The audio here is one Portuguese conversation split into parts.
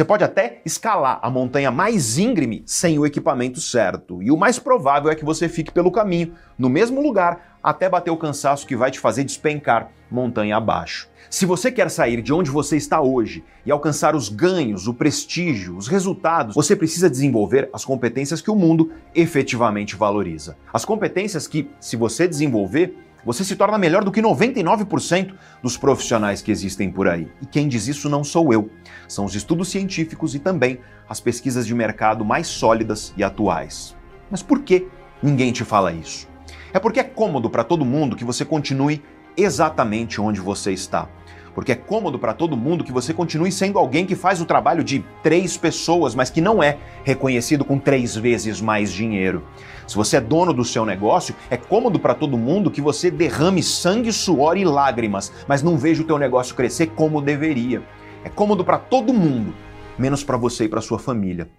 Você pode até escalar a montanha mais íngreme sem o equipamento certo. E o mais provável é que você fique pelo caminho, no mesmo lugar, até bater o cansaço que vai te fazer despencar montanha abaixo. Se você quer sair de onde você está hoje e alcançar os ganhos, o prestígio, os resultados, você precisa desenvolver as competências que o mundo efetivamente valoriza. As competências que, se você desenvolver, você se torna melhor do que 99% dos profissionais que existem por aí. E quem diz isso não sou eu. São os estudos científicos e também as pesquisas de mercado mais sólidas e atuais. Mas por que ninguém te fala isso? É porque é cômodo para todo mundo que você continue exatamente onde você está porque é cômodo para todo mundo que você continue sendo alguém que faz o trabalho de três pessoas, mas que não é reconhecido com três vezes mais dinheiro. Se você é dono do seu negócio, é cômodo para todo mundo que você derrame sangue, suor e lágrimas, mas não veja o teu negócio crescer como deveria. É cômodo para todo mundo, menos para você e para sua família.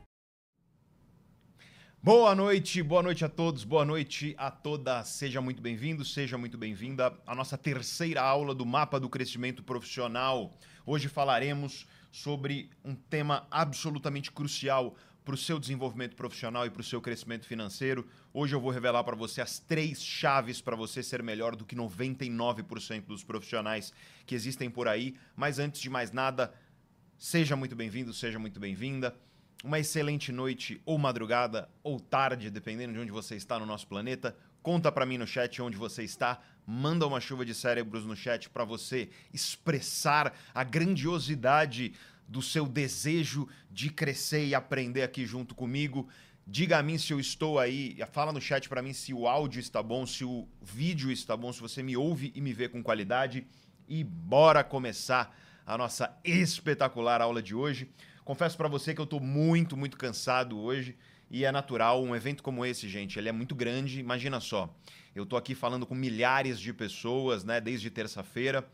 Boa noite, boa noite a todos, boa noite a todas. Seja muito bem-vindo, seja muito bem-vinda à nossa terceira aula do Mapa do Crescimento Profissional. Hoje falaremos sobre um tema absolutamente crucial para o seu desenvolvimento profissional e para o seu crescimento financeiro. Hoje eu vou revelar para você as três chaves para você ser melhor do que 99% dos profissionais que existem por aí. Mas antes de mais nada, seja muito bem-vindo, seja muito bem-vinda uma excelente noite ou madrugada ou tarde, dependendo de onde você está no nosso planeta. Conta para mim no chat onde você está. Manda uma chuva de cérebros no chat para você expressar a grandiosidade do seu desejo de crescer e aprender aqui junto comigo. Diga a mim se eu estou aí, fala no chat para mim se o áudio está bom, se o vídeo está bom, se você me ouve e me vê com qualidade. E bora começar a nossa espetacular aula de hoje. Confesso para você que eu estou muito, muito cansado hoje e é natural. Um evento como esse, gente, ele é muito grande. Imagina só, eu estou aqui falando com milhares de pessoas, né, desde terça-feira.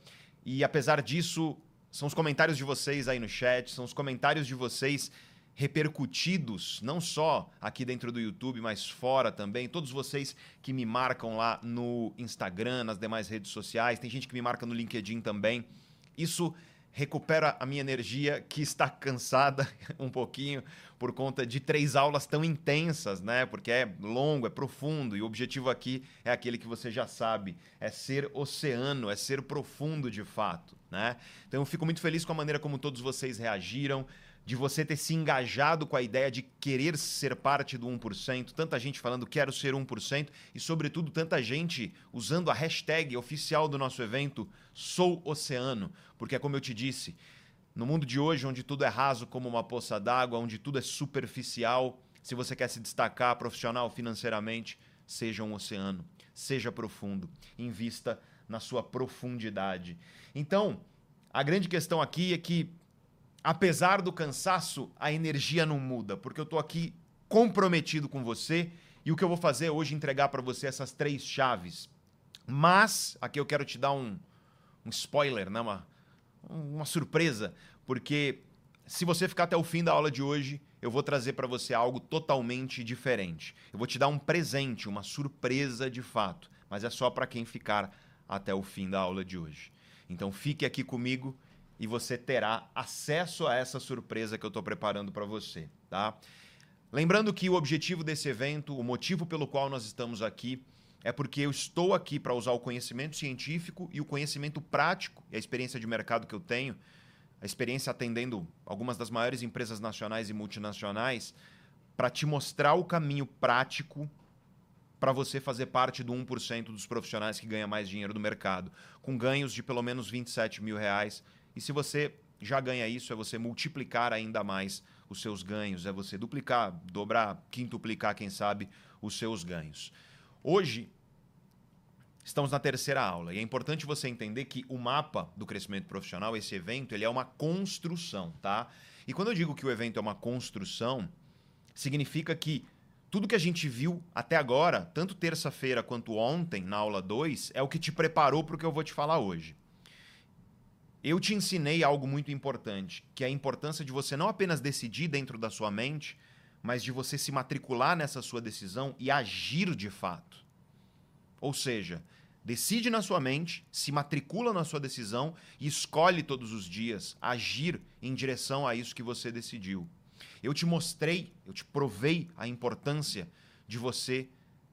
E apesar disso, são os comentários de vocês aí no chat, são os comentários de vocês repercutidos, não só aqui dentro do YouTube, mas fora também. Todos vocês que me marcam lá no Instagram, nas demais redes sociais, tem gente que me marca no LinkedIn também. Isso recupera a minha energia que está cansada um pouquinho por conta de três aulas tão intensas, né? Porque é longo, é profundo e o objetivo aqui é aquele que você já sabe, é ser oceano, é ser profundo de fato, né? Então eu fico muito feliz com a maneira como todos vocês reagiram de você ter se engajado com a ideia de querer ser parte do 1%, tanta gente falando quero ser 1%, e sobretudo tanta gente usando a hashtag oficial do nosso evento, Sou Oceano, porque é como eu te disse, no mundo de hoje, onde tudo é raso como uma poça d'água, onde tudo é superficial, se você quer se destacar profissional financeiramente, seja um oceano, seja profundo, invista na sua profundidade. Então, a grande questão aqui é que apesar do cansaço, a energia não muda, porque eu estou aqui comprometido com você e o que eu vou fazer hoje é entregar para você essas três chaves. Mas, aqui eu quero te dar um, um spoiler, né? uma, uma surpresa, porque se você ficar até o fim da aula de hoje, eu vou trazer para você algo totalmente diferente. Eu vou te dar um presente, uma surpresa de fato, mas é só para quem ficar até o fim da aula de hoje. Então fique aqui comigo e você terá acesso a essa surpresa que eu estou preparando para você, tá? Lembrando que o objetivo desse evento, o motivo pelo qual nós estamos aqui, é porque eu estou aqui para usar o conhecimento científico e o conhecimento prático e a experiência de mercado que eu tenho, a experiência atendendo algumas das maiores empresas nacionais e multinacionais, para te mostrar o caminho prático para você fazer parte do 1% dos profissionais que ganha mais dinheiro do mercado, com ganhos de pelo menos 27 mil reais e se você já ganha isso, é você multiplicar ainda mais os seus ganhos, é você duplicar, dobrar, quintuplicar, quem sabe, os seus ganhos. Hoje, estamos na terceira aula e é importante você entender que o mapa do crescimento profissional, esse evento, ele é uma construção, tá? E quando eu digo que o evento é uma construção, significa que tudo que a gente viu até agora, tanto terça-feira quanto ontem, na aula 2, é o que te preparou para o que eu vou te falar hoje. Eu te ensinei algo muito importante, que é a importância de você não apenas decidir dentro da sua mente, mas de você se matricular nessa sua decisão e agir de fato. Ou seja, Decide na sua mente, se matricula na sua decisão e escolhe todos os dias agir em direção a isso que você decidiu. Eu te mostrei, eu te provei a importância de você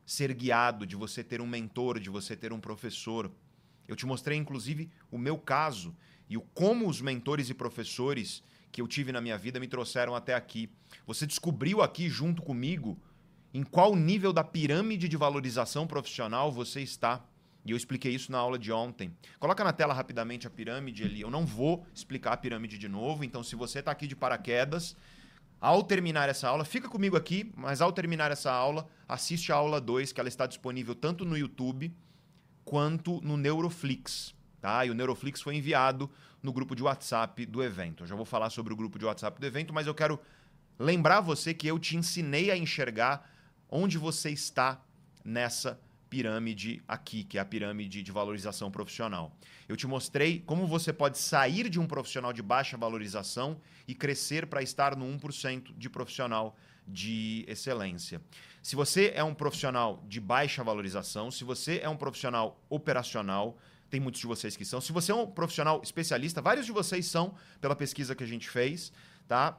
ser guiado, de você ter um mentor, de você ter um professor. Eu te mostrei, inclusive, o meu caso e o como os mentores e professores que eu tive na minha vida me trouxeram até aqui. Você descobriu aqui junto comigo em qual nível da pirâmide de valorização profissional você está. E eu expliquei isso na aula de ontem. Coloca na tela rapidamente a pirâmide ali. Eu não vou explicar a pirâmide de novo, então se você está aqui de paraquedas, ao terminar essa aula, fica comigo aqui, mas ao terminar essa aula, assiste a aula 2, que ela está disponível tanto no YouTube quanto no Neuroflix. Tá? E o Neuroflix foi enviado no grupo de WhatsApp do evento. Eu já vou falar sobre o grupo de WhatsApp do evento, mas eu quero lembrar você que eu te ensinei a enxergar onde você está nessa pirâmide aqui, que é a pirâmide de valorização profissional. Eu te mostrei como você pode sair de um profissional de baixa valorização e crescer para estar no 1% de profissional de excelência. Se você é um profissional de baixa valorização, se você é um profissional operacional, tem muitos de vocês que são. Se você é um profissional especialista, vários de vocês são, pela pesquisa que a gente fez, tá?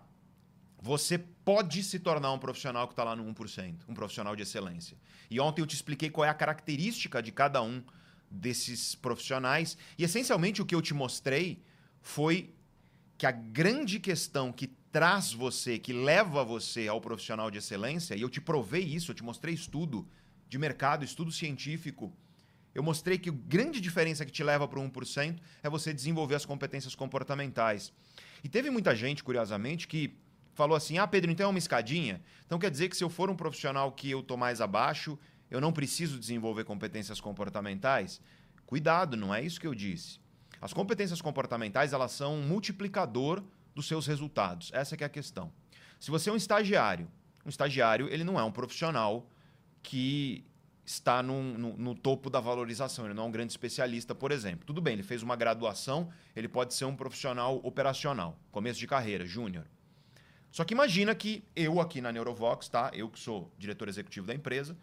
você pode se tornar um profissional que está lá no 1%, um profissional de excelência. E ontem eu te expliquei qual é a característica de cada um desses profissionais. E essencialmente o que eu te mostrei foi que a grande questão que traz você, que leva você ao profissional de excelência, e eu te provei isso, eu te mostrei estudo de mercado, estudo científico. Eu mostrei que a grande diferença que te leva para o 1% é você desenvolver as competências comportamentais. E teve muita gente, curiosamente, que falou assim: ah, Pedro, então é uma escadinha? Então quer dizer que se eu for um profissional que eu tô mais abaixo, eu não preciso desenvolver competências comportamentais? Cuidado, não é isso que eu disse. As competências comportamentais elas são um multiplicador dos seus resultados. Essa é a questão. Se você é um estagiário, um estagiário ele não é um profissional que está no, no, topo da valorização. Ele não é um grande especialista, por exemplo. Tudo bem, ele fez uma graduação, ele pode ser um profissional operacional, começo de carreira, júnior. Só que imagina que eu aqui na Neurovox, tá? Eu que sou diretor executivo da empresa,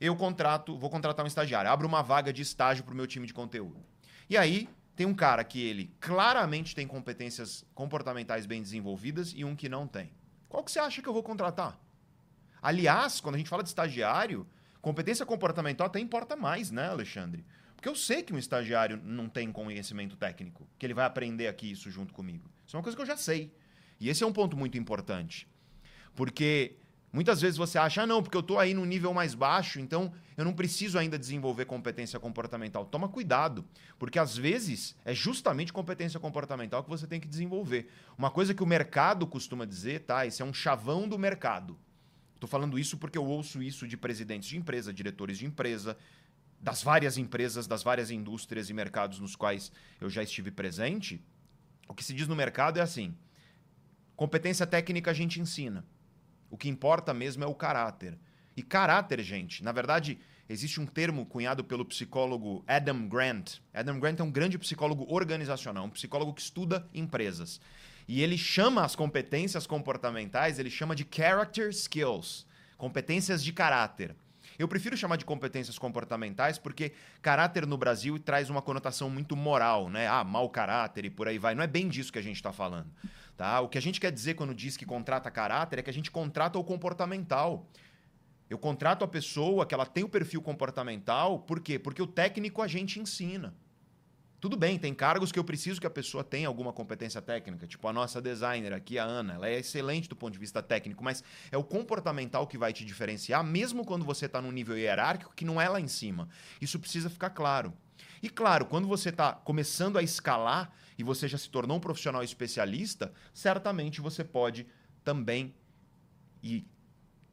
eu contrato, vou contratar um estagiário, abro uma vaga de estágio para o meu time de conteúdo. E aí tem um cara que ele claramente tem competências comportamentais bem desenvolvidas e um que não tem. Qual que você acha que eu vou contratar? Aliás, quando a gente fala de estagiário, competência comportamental até importa mais, né, Alexandre? Porque eu sei que um estagiário não tem conhecimento técnico, que ele vai aprender aqui isso junto comigo. Isso é uma coisa que eu já sei. E esse é um ponto muito importante. Porque muitas vezes você acha, ah, não, porque eu estou aí no nível mais baixo, então eu não preciso ainda desenvolver competência comportamental. Toma cuidado, porque às vezes é justamente competência comportamental que você tem que desenvolver. Uma coisa que o mercado costuma dizer, tá? Esse é um chavão do mercado. Estou falando isso porque eu ouço isso de presidentes de empresa, diretores de empresa, das várias empresas, das várias indústrias e mercados nos quais eu já estive presente. O que se diz no mercado é assim: Competência técnica a gente ensina. O que importa mesmo é o caráter. E caráter, gente, na verdade, existe um termo cunhado pelo psicólogo Adam Grant. Adam Grant é um grande psicólogo organizacional, um psicólogo que estuda empresas. E ele chama as competências comportamentais, ele chama de character skills, competências de caráter. Eu prefiro chamar de competências comportamentais porque caráter no Brasil traz uma conotação muito moral, né? Ah, mau caráter e por aí vai. Não é bem disso que a gente está falando. Tá? O que a gente quer dizer quando diz que contrata caráter é que a gente contrata o comportamental. Eu contrato a pessoa que ela tem o perfil comportamental, por quê? Porque o técnico a gente ensina. Tudo bem, tem cargos que eu preciso que a pessoa tenha alguma competência técnica, tipo a nossa designer aqui, a Ana, ela é excelente do ponto de vista técnico, mas é o comportamental que vai te diferenciar, mesmo quando você está num nível hierárquico que não é lá em cima. Isso precisa ficar claro. E claro, quando você está começando a escalar e você já se tornou um profissional especialista, certamente você pode também e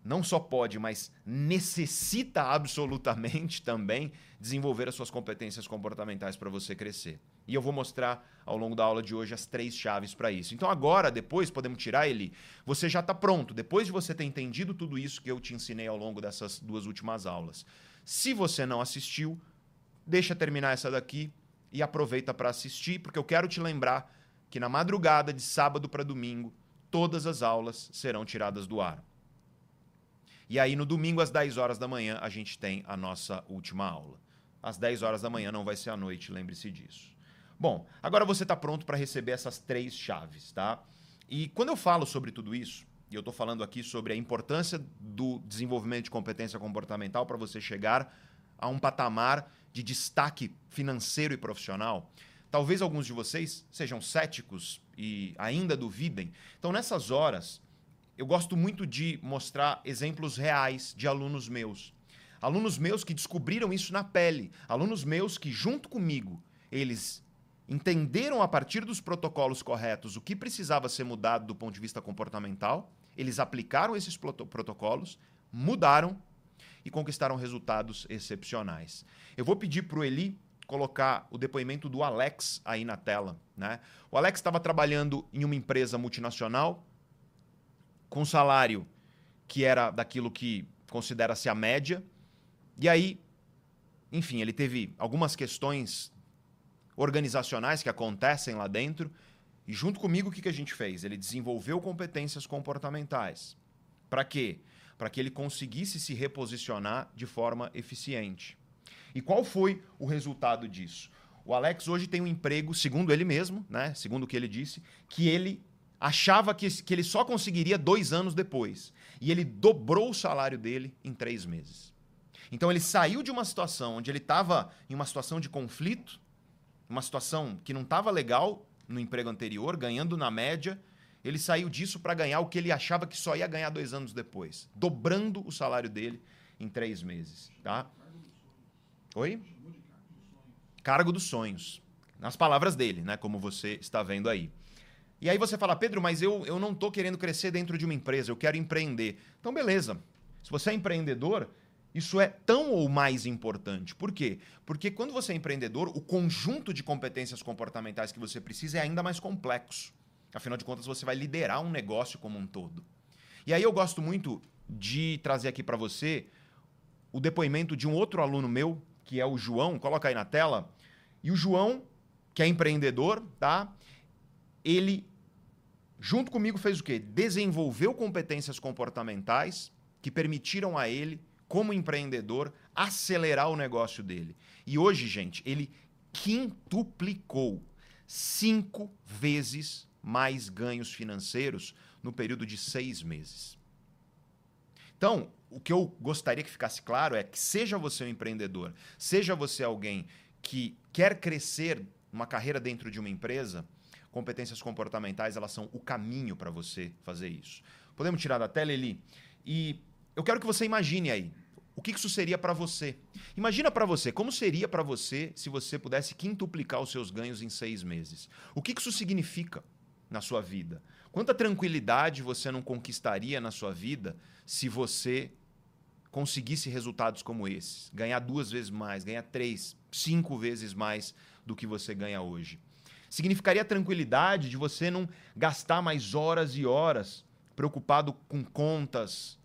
não só pode, mas necessita absolutamente também desenvolver as suas competências comportamentais para você crescer. E eu vou mostrar ao longo da aula de hoje as três chaves para isso. Então agora, depois, podemos tirar ele, você já está pronto. Depois de você ter entendido tudo isso que eu te ensinei ao longo dessas duas últimas aulas. Se você não assistiu, deixa terminar essa daqui e aproveita para assistir, porque eu quero te lembrar que na madrugada de sábado para domingo, todas as aulas serão tiradas do ar. E aí no domingo às 10 horas da manhã a gente tem a nossa última aula. às 10 horas da manhã, não vai ser à noite, lembre-se disso. Bom, agora você está pronto para receber essas três chaves, tá? E quando eu falo sobre tudo isso, e eu estou falando aqui sobre a importância do desenvolvimento de competência comportamental para você chegar a um patamar de destaque financeiro e profissional, talvez alguns de vocês sejam céticos e ainda duvidem. Então, nessas horas, eu gosto muito de mostrar exemplos reais de alunos meus. Alunos meus que descobriram isso na pele. Alunos meus que, junto comigo, eles entenderam a partir dos protocolos corretos o que precisava ser mudado do ponto de vista comportamental, eles aplicaram esses protocolos, mudaram e conquistaram resultados excepcionais. Eu vou pedir para o Eli colocar o depoimento do Alex aí na tela. Né? O Alex estava trabalhando em uma empresa multinacional com salário que era daquilo que considera-se a média. E aí, enfim, ele teve algumas questões organizacionais que acontecem lá dentro. E junto comigo, o que, que a gente fez? Ele desenvolveu competências comportamentais. Para quê? Para que ele conseguisse se reposicionar de forma eficiente. E qual foi o resultado disso? O Alex hoje tem um emprego, segundo ele mesmo, né? segundo o que ele disse, que ele achava que, que ele só conseguiria dois anos depois. E ele dobrou o salário dele em três meses. Então ele saiu de uma situação onde ele estava em uma situação de conflito, uma situação que não estava legal no emprego anterior, ganhando na média. Ele saiu disso para ganhar o que ele achava que só ia ganhar dois anos depois, dobrando o salário dele em três meses. Tá? Oi? Cargo dos sonhos. Nas palavras dele, né? Como você está vendo aí. E aí você fala, Pedro, mas eu, eu não estou querendo crescer dentro de uma empresa, eu quero empreender. Então, beleza. Se você é empreendedor, isso é tão ou mais importante. Por quê? Porque quando você é empreendedor, o conjunto de competências comportamentais que você precisa é ainda mais complexo. Afinal de contas, você vai liderar um negócio como um todo. E aí eu gosto muito de trazer aqui para você o depoimento de um outro aluno meu, que é o João, coloca aí na tela. E o João, que é empreendedor, tá? Ele junto comigo fez o quê? Desenvolveu competências comportamentais que permitiram a ele como empreendedor, acelerar o negócio dele. E hoje, gente, ele quintuplicou cinco vezes mais ganhos financeiros no período de seis meses. Então, o que eu gostaria que ficasse claro é que, seja você um empreendedor, seja você alguém que quer crescer uma carreira dentro de uma empresa, competências comportamentais elas são o caminho para você fazer isso. Podemos tirar da tela, Eli? E eu quero que você imagine aí. O que isso seria para você? Imagina para você, como seria para você se você pudesse quintuplicar os seus ganhos em seis meses? O que isso significa na sua vida? Quanta tranquilidade você não conquistaria na sua vida se você conseguisse resultados como esses? Ganhar duas vezes mais, ganhar três, cinco vezes mais do que você ganha hoje. Significaria tranquilidade de você não gastar mais horas e horas preocupado com contas,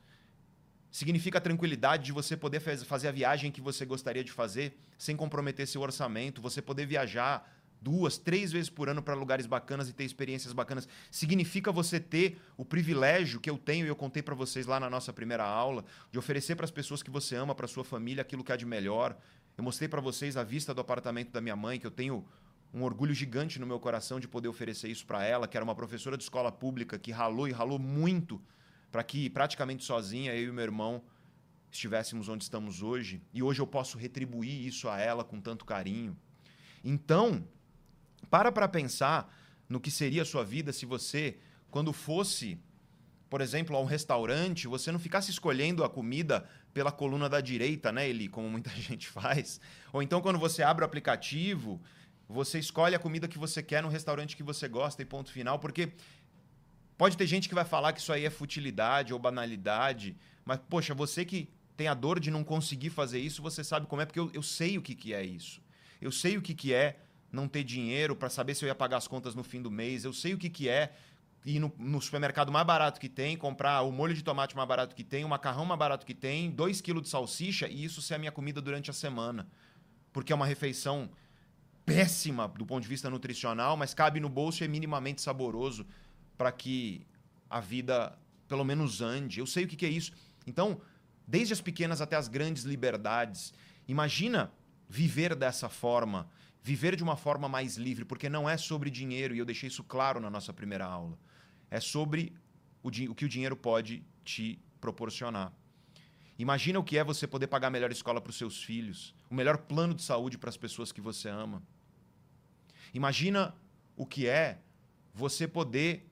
Significa a tranquilidade de você poder fazer a viagem que você gostaria de fazer sem comprometer seu orçamento, você poder viajar duas, três vezes por ano para lugares bacanas e ter experiências bacanas. Significa você ter o privilégio que eu tenho e eu contei para vocês lá na nossa primeira aula, de oferecer para as pessoas que você ama, para sua família, aquilo que há de melhor. Eu mostrei para vocês a vista do apartamento da minha mãe, que eu tenho um orgulho gigante no meu coração de poder oferecer isso para ela, que era uma professora de escola pública que ralou e ralou muito para que praticamente sozinha eu e meu irmão estivéssemos onde estamos hoje e hoje eu posso retribuir isso a ela com tanto carinho. Então, para para pensar no que seria a sua vida se você, quando fosse, por exemplo, a um restaurante, você não ficasse escolhendo a comida pela coluna da direita, né, Eli, como muita gente faz. Ou então quando você abre o aplicativo, você escolhe a comida que você quer no restaurante que você gosta e ponto final, porque Pode ter gente que vai falar que isso aí é futilidade ou banalidade, mas, poxa, você que tem a dor de não conseguir fazer isso, você sabe como é, porque eu, eu sei o que, que é isso. Eu sei o que, que é não ter dinheiro para saber se eu ia pagar as contas no fim do mês. Eu sei o que, que é ir no, no, supermercado mais barato que tem, comprar o molho de tomate mais barato que tem, o macarrão mais barato que tem, 2 quilos de salsicha e isso ser a minha comida durante a semana. Porque é uma refeição péssima do ponto de vista nutricional, mas cabe no bolso e é minimamente saboroso para que a vida pelo menos ande. Eu sei o que, que é isso. Então, desde as pequenas até as grandes liberdades. Imagina viver dessa forma, viver de uma forma mais livre, porque não é sobre dinheiro, e eu deixei isso claro na nossa primeira aula. É sobre o, o que o dinheiro pode te proporcionar. Imagina o que é você poder pagar melhor escola para os seus filhos, o melhor plano de saúde para as pessoas que você ama. Imagina o que é você poder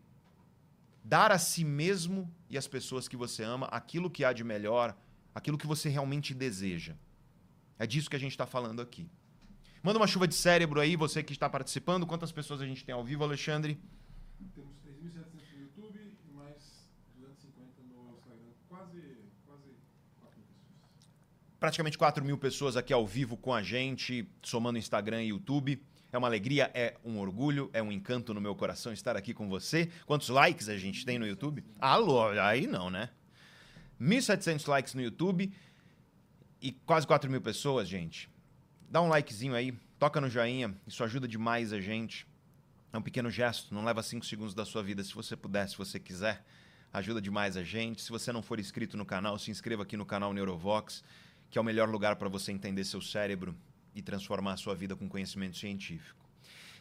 dar a si mesmo e às pessoas que você ama aquilo que há de melhor, aquilo que você realmente deseja. É disso que a gente está falando aqui. Manda uma chuva de cérebro aí, você que está participando. Quantas pessoas a gente tem ao vivo, Alexandre? Temos 3.700 no YouTube e mais 250 no Instagram. Quase, quase 4 mil pessoas. Praticamente 4 mil pessoas aqui ao vivo com a gente, somando Instagram e YouTube. É uma alegria, é um orgulho, é um encanto no meu coração estar aqui com você. Quantos likes a gente tem no YouTube? Alô, aí não, né? 1.700 likes no YouTube e quase 4 mil pessoas, gente. Dá um likezinho aí, toca no joinha, isso ajuda demais a gente. É um pequeno gesto, não leva 5 segundos da sua vida, se você puder, se você quiser. Ajuda demais a gente. Se você não for inscrito no canal, se inscreva aqui no canal Neurovox, que é o melhor lugar para você entender seu cérebro e transformar a sua vida com conhecimento científico.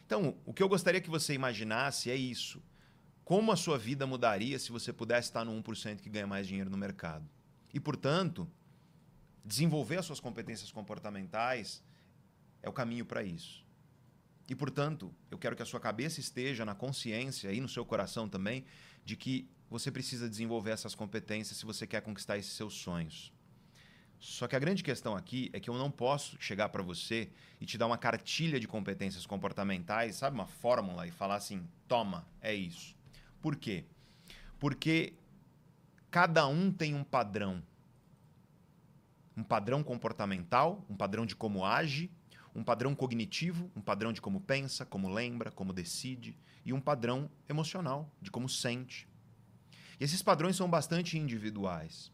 Então, o que eu gostaria que você imaginasse é isso. Como a sua vida mudaria se você pudesse estar no 1% que ganha mais dinheiro no mercado? E, portanto, desenvolver as suas competências comportamentais é o caminho para isso. E, portanto, eu quero que a sua cabeça esteja na consciência e no seu coração também de que você precisa desenvolver essas competências se você quer conquistar esses seus sonhos. Só que a grande questão aqui é que eu não posso chegar para você e te dar uma cartilha de competências comportamentais, sabe, uma fórmula e falar assim: toma, é isso. Por quê? Porque cada um tem um padrão. Um padrão comportamental, um padrão de como age, um padrão cognitivo, um padrão de como pensa, como lembra, como decide, e um padrão emocional, de como sente. E esses padrões são bastante individuais.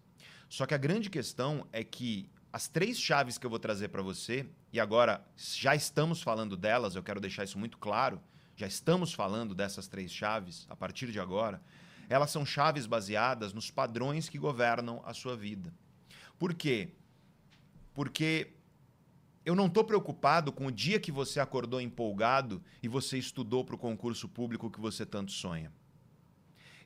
Só que a grande questão é que as três chaves que eu vou trazer para você, e agora já estamos falando delas, eu quero deixar isso muito claro, já estamos falando dessas três chaves a partir de agora, elas são chaves baseadas nos padrões que governam a sua vida. Por quê? Porque eu não estou preocupado com o dia que você acordou empolgado e você estudou para o concurso público que você tanto sonha.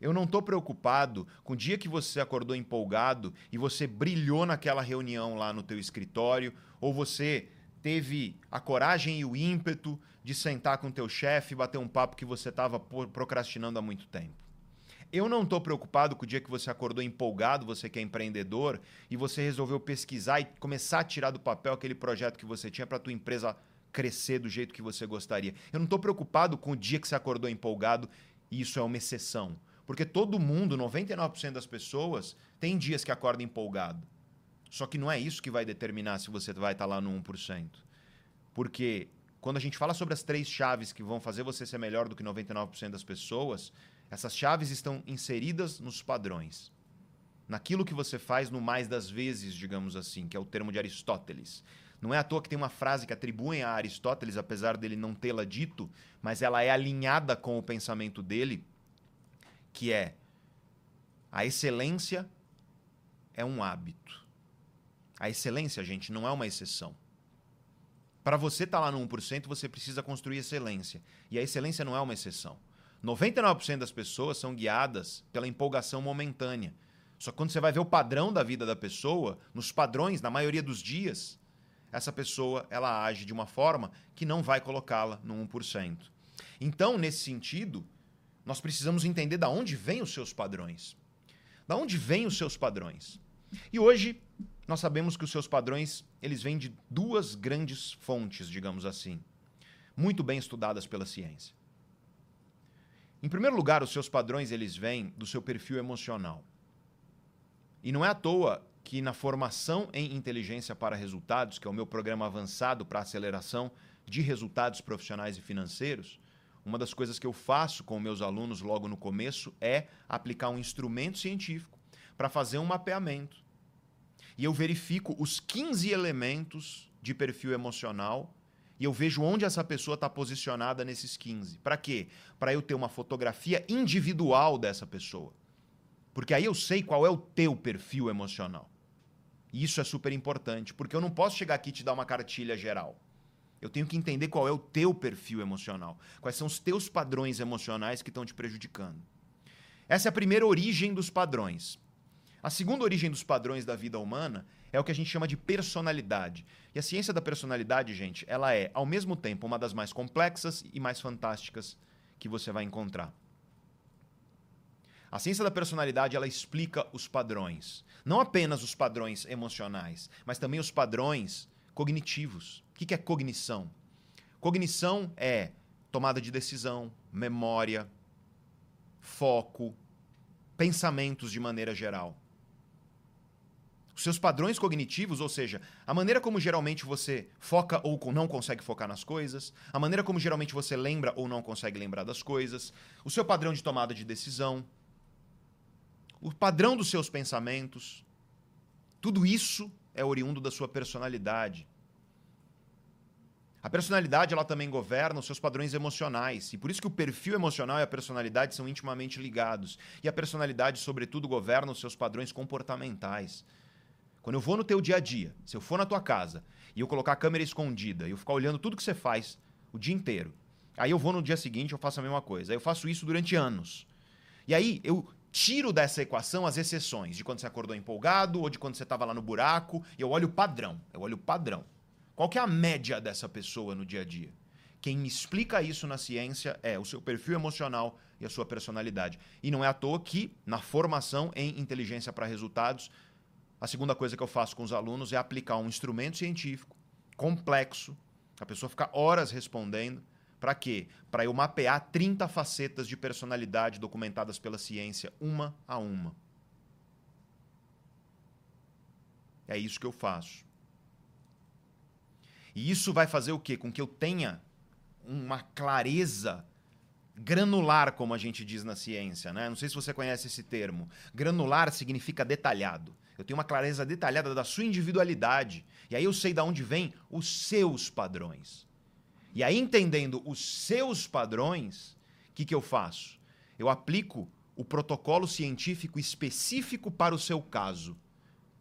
Eu não estou preocupado com o dia que você acordou empolgado e você brilhou naquela reunião lá no teu escritório, ou você teve a coragem e o ímpeto de sentar com teu chefe e bater um papo que você estava procrastinando há muito tempo. Eu não estou preocupado com o dia que você acordou empolgado, você que é empreendedor, e você resolveu pesquisar e começar a tirar do papel aquele projeto que você tinha para tua empresa crescer do jeito que você gostaria. Eu não estou preocupado com o dia que você acordou empolgado e isso é uma exceção. Porque todo mundo, 99% das pessoas, tem dias que acorda empolgado. Só que não é isso que vai determinar se você vai estar lá no 1%. Porque quando a gente fala sobre as três chaves que vão fazer você ser melhor do que 99% das pessoas, essas chaves estão inseridas nos padrões. Naquilo que você faz no mais das vezes, digamos assim, que é o termo de Aristóteles. Não é à toa que tem uma frase que atribuem a Aristóteles, apesar dele não tê-la dito, mas ela é alinhada com o pensamento dele, que é a excelência é um hábito. A excelência, gente, não é uma exceção. Para você estar tá lá no 1%, você precisa construir excelência. E a excelência não é uma exceção. 99% das pessoas são guiadas pela empolgação momentânea. Só que quando você vai ver o padrão da vida da pessoa, nos padrões, na maioria dos dias, essa pessoa ela age de uma forma que não vai colocá-la no 1%. Então, nesse sentido, nós precisamos entender da onde vêm os seus padrões. Da onde vêm os seus padrões? E hoje nós sabemos que os seus padrões, eles vêm de duas grandes fontes, digamos assim, muito bem estudadas pela ciência. Em primeiro lugar, os seus padrões eles vêm do seu perfil emocional. E não é à toa que na formação em inteligência para resultados, que é o meu programa avançado para aceleração de resultados profissionais e financeiros, uma das coisas que eu faço com meus alunos logo no começo é aplicar um instrumento científico para fazer um mapeamento. E eu verifico os 15 elementos de perfil emocional e eu vejo onde essa pessoa está posicionada nesses 15. Para quê? Para eu ter uma fotografia individual dessa pessoa. Porque aí eu sei qual é o teu perfil emocional. E isso é super importante, porque eu não posso chegar aqui e te dar uma cartilha geral. Eu tenho que entender qual é o teu perfil emocional, quais são os teus padrões emocionais que estão te prejudicando. Essa é a primeira origem dos padrões. A segunda origem dos padrões da vida humana é o que a gente chama de personalidade. E a ciência da personalidade, gente, ela é, ao mesmo tempo, uma das mais complexas e mais fantásticas que você vai encontrar. A ciência da personalidade ela explica os padrões, não apenas os padrões emocionais, mas também os padrões cognitivos. O que é cognição? Cognição é tomada de decisão, memória, foco, pensamentos de maneira geral. Os seus padrões cognitivos, ou seja, a maneira como geralmente você foca ou não consegue focar nas coisas, a maneira como geralmente você lembra ou não consegue lembrar das coisas, o seu padrão de tomada de decisão, o padrão dos seus pensamentos, tudo isso é oriundo da sua personalidade. A personalidade ela também governa os seus padrões emocionais. E por isso que o perfil emocional e a personalidade são intimamente ligados. E a personalidade, sobretudo, governa os seus padrões comportamentais. Quando eu vou no teu dia a dia, se eu for na tua casa e eu colocar a câmera escondida e eu ficar olhando tudo que você faz o dia inteiro, aí eu vou no dia seguinte eu faço a mesma coisa. Aí eu faço isso durante anos. E aí eu tiro dessa equação as exceções de quando você acordou empolgado ou de quando você estava lá no buraco. E eu olho o padrão. Eu olho o padrão. Qual que é a média dessa pessoa no dia a dia? Quem me explica isso na ciência é o seu perfil emocional e a sua personalidade. E não é à toa que, na formação em inteligência para resultados, a segunda coisa que eu faço com os alunos é aplicar um instrumento científico complexo, a pessoa fica horas respondendo. Para quê? Para eu mapear 30 facetas de personalidade documentadas pela ciência, uma a uma. É isso que eu faço. E isso vai fazer o quê? Com que eu tenha uma clareza granular, como a gente diz na ciência, né? Não sei se você conhece esse termo. Granular significa detalhado. Eu tenho uma clareza detalhada da sua individualidade. E aí eu sei de onde vêm os seus padrões. E aí, entendendo os seus padrões, o que, que eu faço? Eu aplico o protocolo científico específico para o seu caso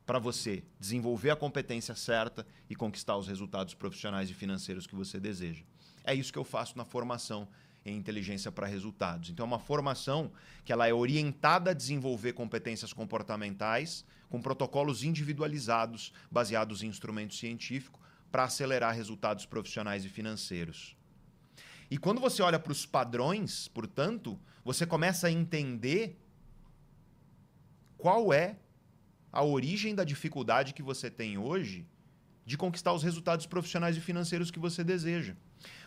para você desenvolver a competência certa e conquistar os resultados profissionais e financeiros que você deseja. É isso que eu faço na formação em inteligência para resultados. Então é uma formação que ela é orientada a desenvolver competências comportamentais com protocolos individualizados, baseados em instrumento científico, para acelerar resultados profissionais e financeiros. E quando você olha para os padrões, portanto, você começa a entender qual é a origem da dificuldade que você tem hoje de conquistar os resultados profissionais e financeiros que você deseja.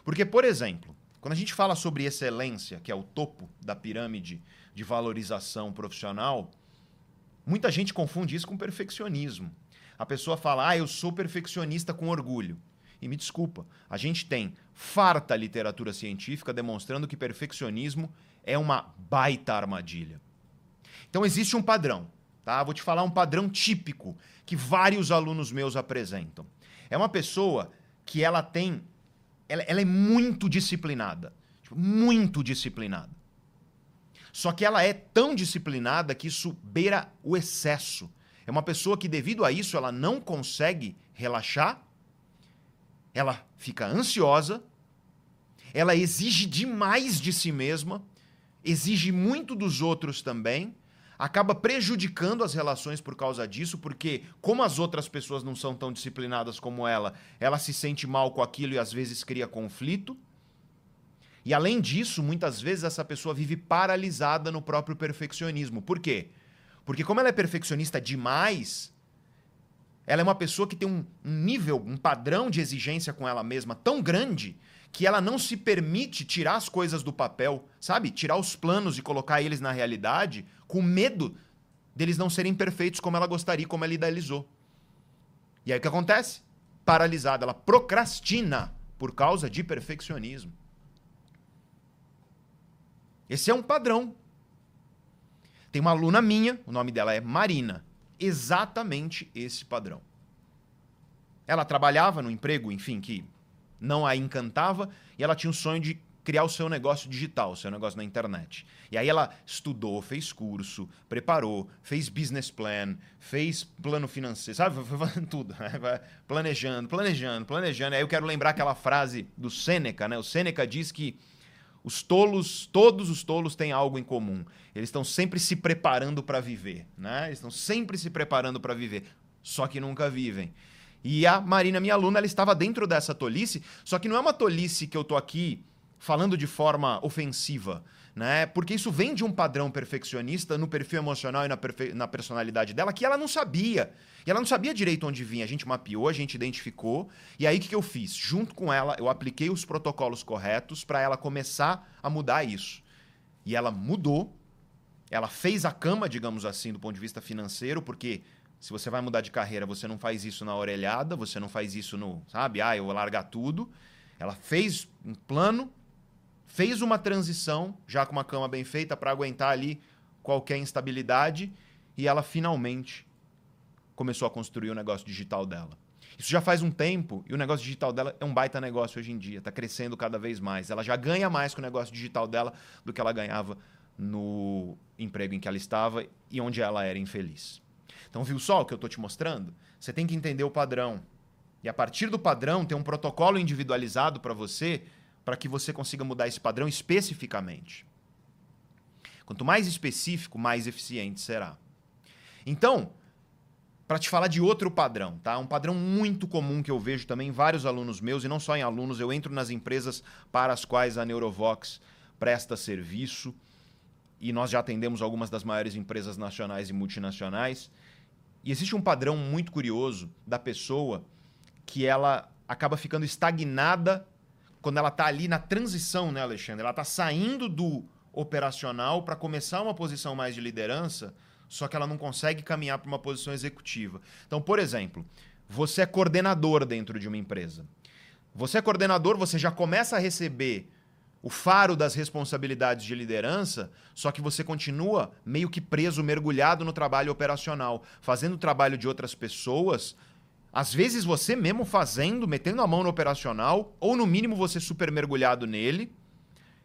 Porque, por exemplo, quando a gente fala sobre excelência, que é o topo da pirâmide de valorização profissional, muita gente confunde isso com perfeccionismo. A pessoa fala, ah, eu sou perfeccionista com orgulho. E me desculpa, a gente tem farta literatura científica demonstrando que perfeccionismo é uma baita armadilha. Então existe um padrão. Tá? Vou te falar um padrão típico que vários alunos meus apresentam. É uma pessoa que ela tem. Ela, ela é muito disciplinada. Tipo, muito disciplinada. Só que ela é tão disciplinada que isso beira o excesso. É uma pessoa que, devido a isso, ela não consegue relaxar, ela fica ansiosa, ela exige demais de si mesma, exige muito dos outros também, acaba prejudicando as relações por causa disso, porque como as outras pessoas não são tão disciplinadas como ela, ela se sente mal com aquilo e às vezes cria conflito. E além disso, muitas vezes essa pessoa vive paralisada no próprio perfeccionismo. Por quê? Porque como ela é perfeccionista demais, ela é uma pessoa que tem um nível, um padrão de exigência com ela mesma tão grande que ela não se permite tirar as coisas do papel, sabe? Tirar os planos e colocar eles na realidade com medo deles não serem perfeitos como ela gostaria, como ela idealizou. E aí o que acontece? Paralisada, ela procrastina por causa de perfeccionismo. Esse é um padrão. Tem uma aluna minha, o nome dela é Marina. Exatamente esse padrão. Ela trabalhava no emprego, enfim, que não a encantava e ela tinha o sonho de criar o seu negócio digital, o seu negócio na internet. E aí ela estudou, fez curso, preparou, fez business plan, fez plano financeiro, sabe? Foi fazendo tudo, né? planejando, planejando, planejando. E aí eu quero lembrar aquela frase do Sêneca, né? O Sêneca diz que os tolos, todos os tolos têm algo em comum. Eles estão sempre se preparando para viver, né? Eles estão sempre se preparando para viver, só que nunca vivem. E a Marina, minha aluna, ela estava dentro dessa tolice, só que não é uma tolice que eu tô aqui falando de forma ofensiva, né? Porque isso vem de um padrão perfeccionista no perfil emocional e na, na personalidade dela que ela não sabia. E ela não sabia direito onde vinha. A gente mapeou, a gente identificou. E aí o que, que eu fiz? Junto com ela, eu apliquei os protocolos corretos para ela começar a mudar isso. E ela mudou. Ela fez a cama, digamos assim, do ponto de vista financeiro, porque se você vai mudar de carreira, você não faz isso na orelhada, você não faz isso no, sabe, ah, eu vou largar tudo. Ela fez um plano, fez uma transição, já com uma cama bem feita, para aguentar ali qualquer instabilidade, e ela finalmente começou a construir o negócio digital dela. Isso já faz um tempo e o negócio digital dela é um baita negócio hoje em dia, está crescendo cada vez mais. Ela já ganha mais com o negócio digital dela do que ela ganhava no emprego em que ela estava e onde ela era infeliz. Então, viu só o que eu estou te mostrando? Você tem que entender o padrão. E a partir do padrão, tem um protocolo individualizado para você, para que você consiga mudar esse padrão especificamente. Quanto mais específico, mais eficiente será. Então, para te falar de outro padrão, tá? Um padrão muito comum que eu vejo também em vários alunos meus, e não só em alunos, eu entro nas empresas para as quais a Neurovox presta serviço, e nós já atendemos algumas das maiores empresas nacionais e multinacionais. E existe um padrão muito curioso da pessoa que ela acaba ficando estagnada quando ela está ali na transição, né, Alexandre? Ela está saindo do operacional para começar uma posição mais de liderança, só que ela não consegue caminhar para uma posição executiva. Então, por exemplo, você é coordenador dentro de uma empresa. Você é coordenador, você já começa a receber o faro das responsabilidades de liderança, só que você continua meio que preso, mergulhado no trabalho operacional, fazendo o trabalho de outras pessoas. Às vezes você mesmo fazendo, metendo a mão no operacional, ou no mínimo você super mergulhado nele.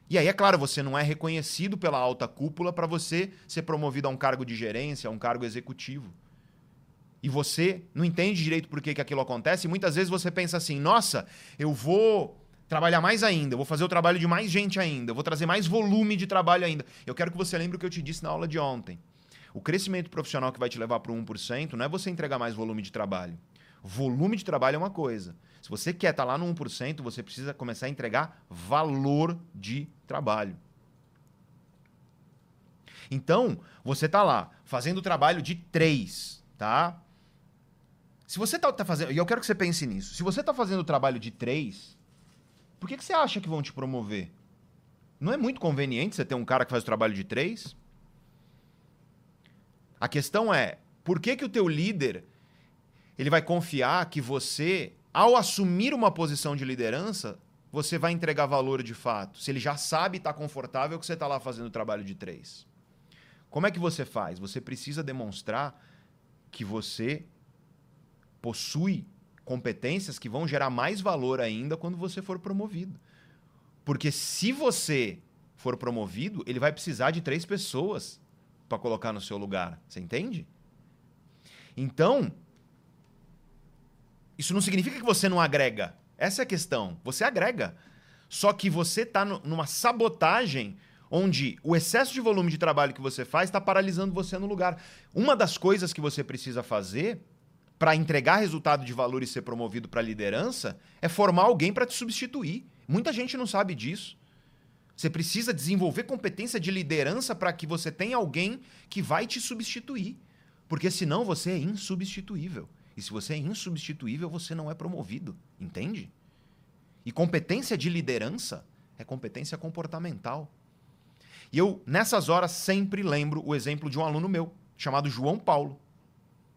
E aí, é claro, você não é reconhecido pela alta cúpula para você ser promovido a um cargo de gerência, a um cargo executivo. E você não entende direito por que, que aquilo acontece. E muitas vezes você pensa assim: nossa, eu vou trabalhar mais ainda, vou fazer o trabalho de mais gente ainda, vou trazer mais volume de trabalho ainda. Eu quero que você lembre o que eu te disse na aula de ontem. O crescimento profissional que vai te levar para o 1% não é você entregar mais volume de trabalho. Volume de trabalho é uma coisa. Se você quer estar tá lá no 1%, você precisa começar a entregar valor de trabalho. Então, você está lá fazendo o trabalho de 3, tá? Se você está tá fazendo. E eu quero que você pense nisso. Se você está fazendo o trabalho de 3, por que, que você acha que vão te promover? Não é muito conveniente você ter um cara que faz o trabalho de três? A questão é, por que, que o teu líder ele vai confiar que você, ao assumir uma posição de liderança, você vai entregar valor de fato? Se ele já sabe e está confortável que você está lá fazendo o trabalho de três. Como é que você faz? Você precisa demonstrar que você possui competências que vão gerar mais valor ainda quando você for promovido. Porque se você for promovido, ele vai precisar de três pessoas para colocar no seu lugar. Você entende? Então, isso não significa que você não agrega. Essa é a questão. Você agrega. Só que você está numa sabotagem onde o excesso de volume de trabalho que você faz está paralisando você no lugar. Uma das coisas que você precisa fazer para entregar resultado de valor e ser promovido para liderança é formar alguém para te substituir. Muita gente não sabe disso. Você precisa desenvolver competência de liderança para que você tenha alguém que vai te substituir. Porque senão você é insubstituível. E se você é insubstituível, você não é promovido. Entende? E competência de liderança é competência comportamental. E eu, nessas horas, sempre lembro o exemplo de um aluno meu, chamado João Paulo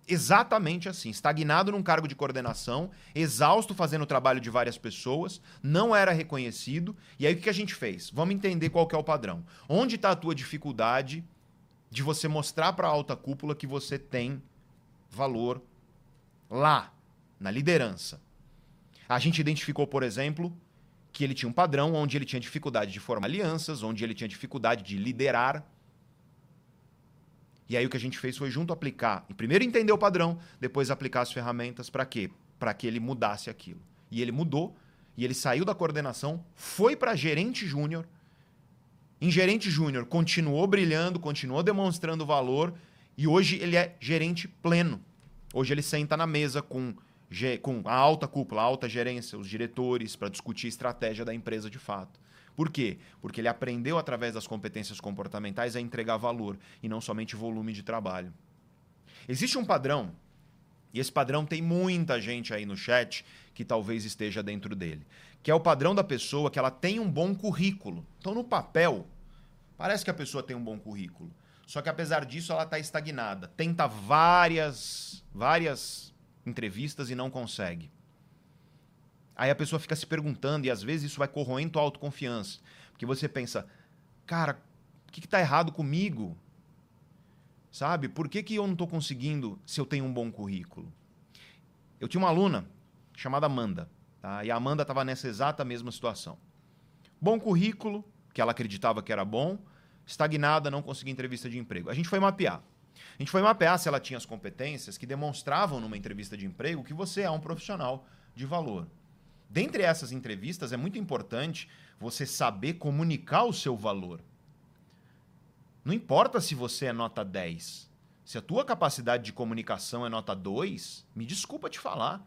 exatamente assim, estagnado num cargo de coordenação, exausto fazendo o trabalho de várias pessoas, não era reconhecido. E aí o que a gente fez? Vamos entender qual é o padrão. Onde está a tua dificuldade de você mostrar para a alta cúpula que você tem valor lá, na liderança? A gente identificou, por exemplo, que ele tinha um padrão onde ele tinha dificuldade de formar alianças, onde ele tinha dificuldade de liderar. E aí o que a gente fez foi junto aplicar, e primeiro entender o padrão, depois aplicar as ferramentas para quê? Para que ele mudasse aquilo. E ele mudou, e ele saiu da coordenação, foi para gerente júnior. Em gerente júnior continuou brilhando, continuou demonstrando valor e hoje ele é gerente pleno. Hoje ele senta na mesa com, com a alta cúpula, a alta gerência, os diretores, para discutir estratégia da empresa de fato. Por quê? Porque ele aprendeu através das competências comportamentais a entregar valor e não somente volume de trabalho. Existe um padrão, e esse padrão tem muita gente aí no chat que talvez esteja dentro dele, que é o padrão da pessoa que ela tem um bom currículo. Então, no papel, parece que a pessoa tem um bom currículo. Só que apesar disso, ela está estagnada. Tenta várias, várias entrevistas e não consegue. Aí a pessoa fica se perguntando, e às vezes isso vai corroendo tua autoconfiança. Porque você pensa, cara, o que está errado comigo? Sabe? Por que, que eu não estou conseguindo se eu tenho um bom currículo? Eu tinha uma aluna chamada Amanda. Tá? E a Amanda estava nessa exata mesma situação. Bom currículo, que ela acreditava que era bom, estagnada, não conseguia entrevista de emprego. A gente foi mapear. A gente foi mapear se ela tinha as competências que demonstravam numa entrevista de emprego que você é um profissional de valor. Dentre essas entrevistas, é muito importante você saber comunicar o seu valor. Não importa se você é nota 10. Se a tua capacidade de comunicação é nota 2, me desculpa te falar.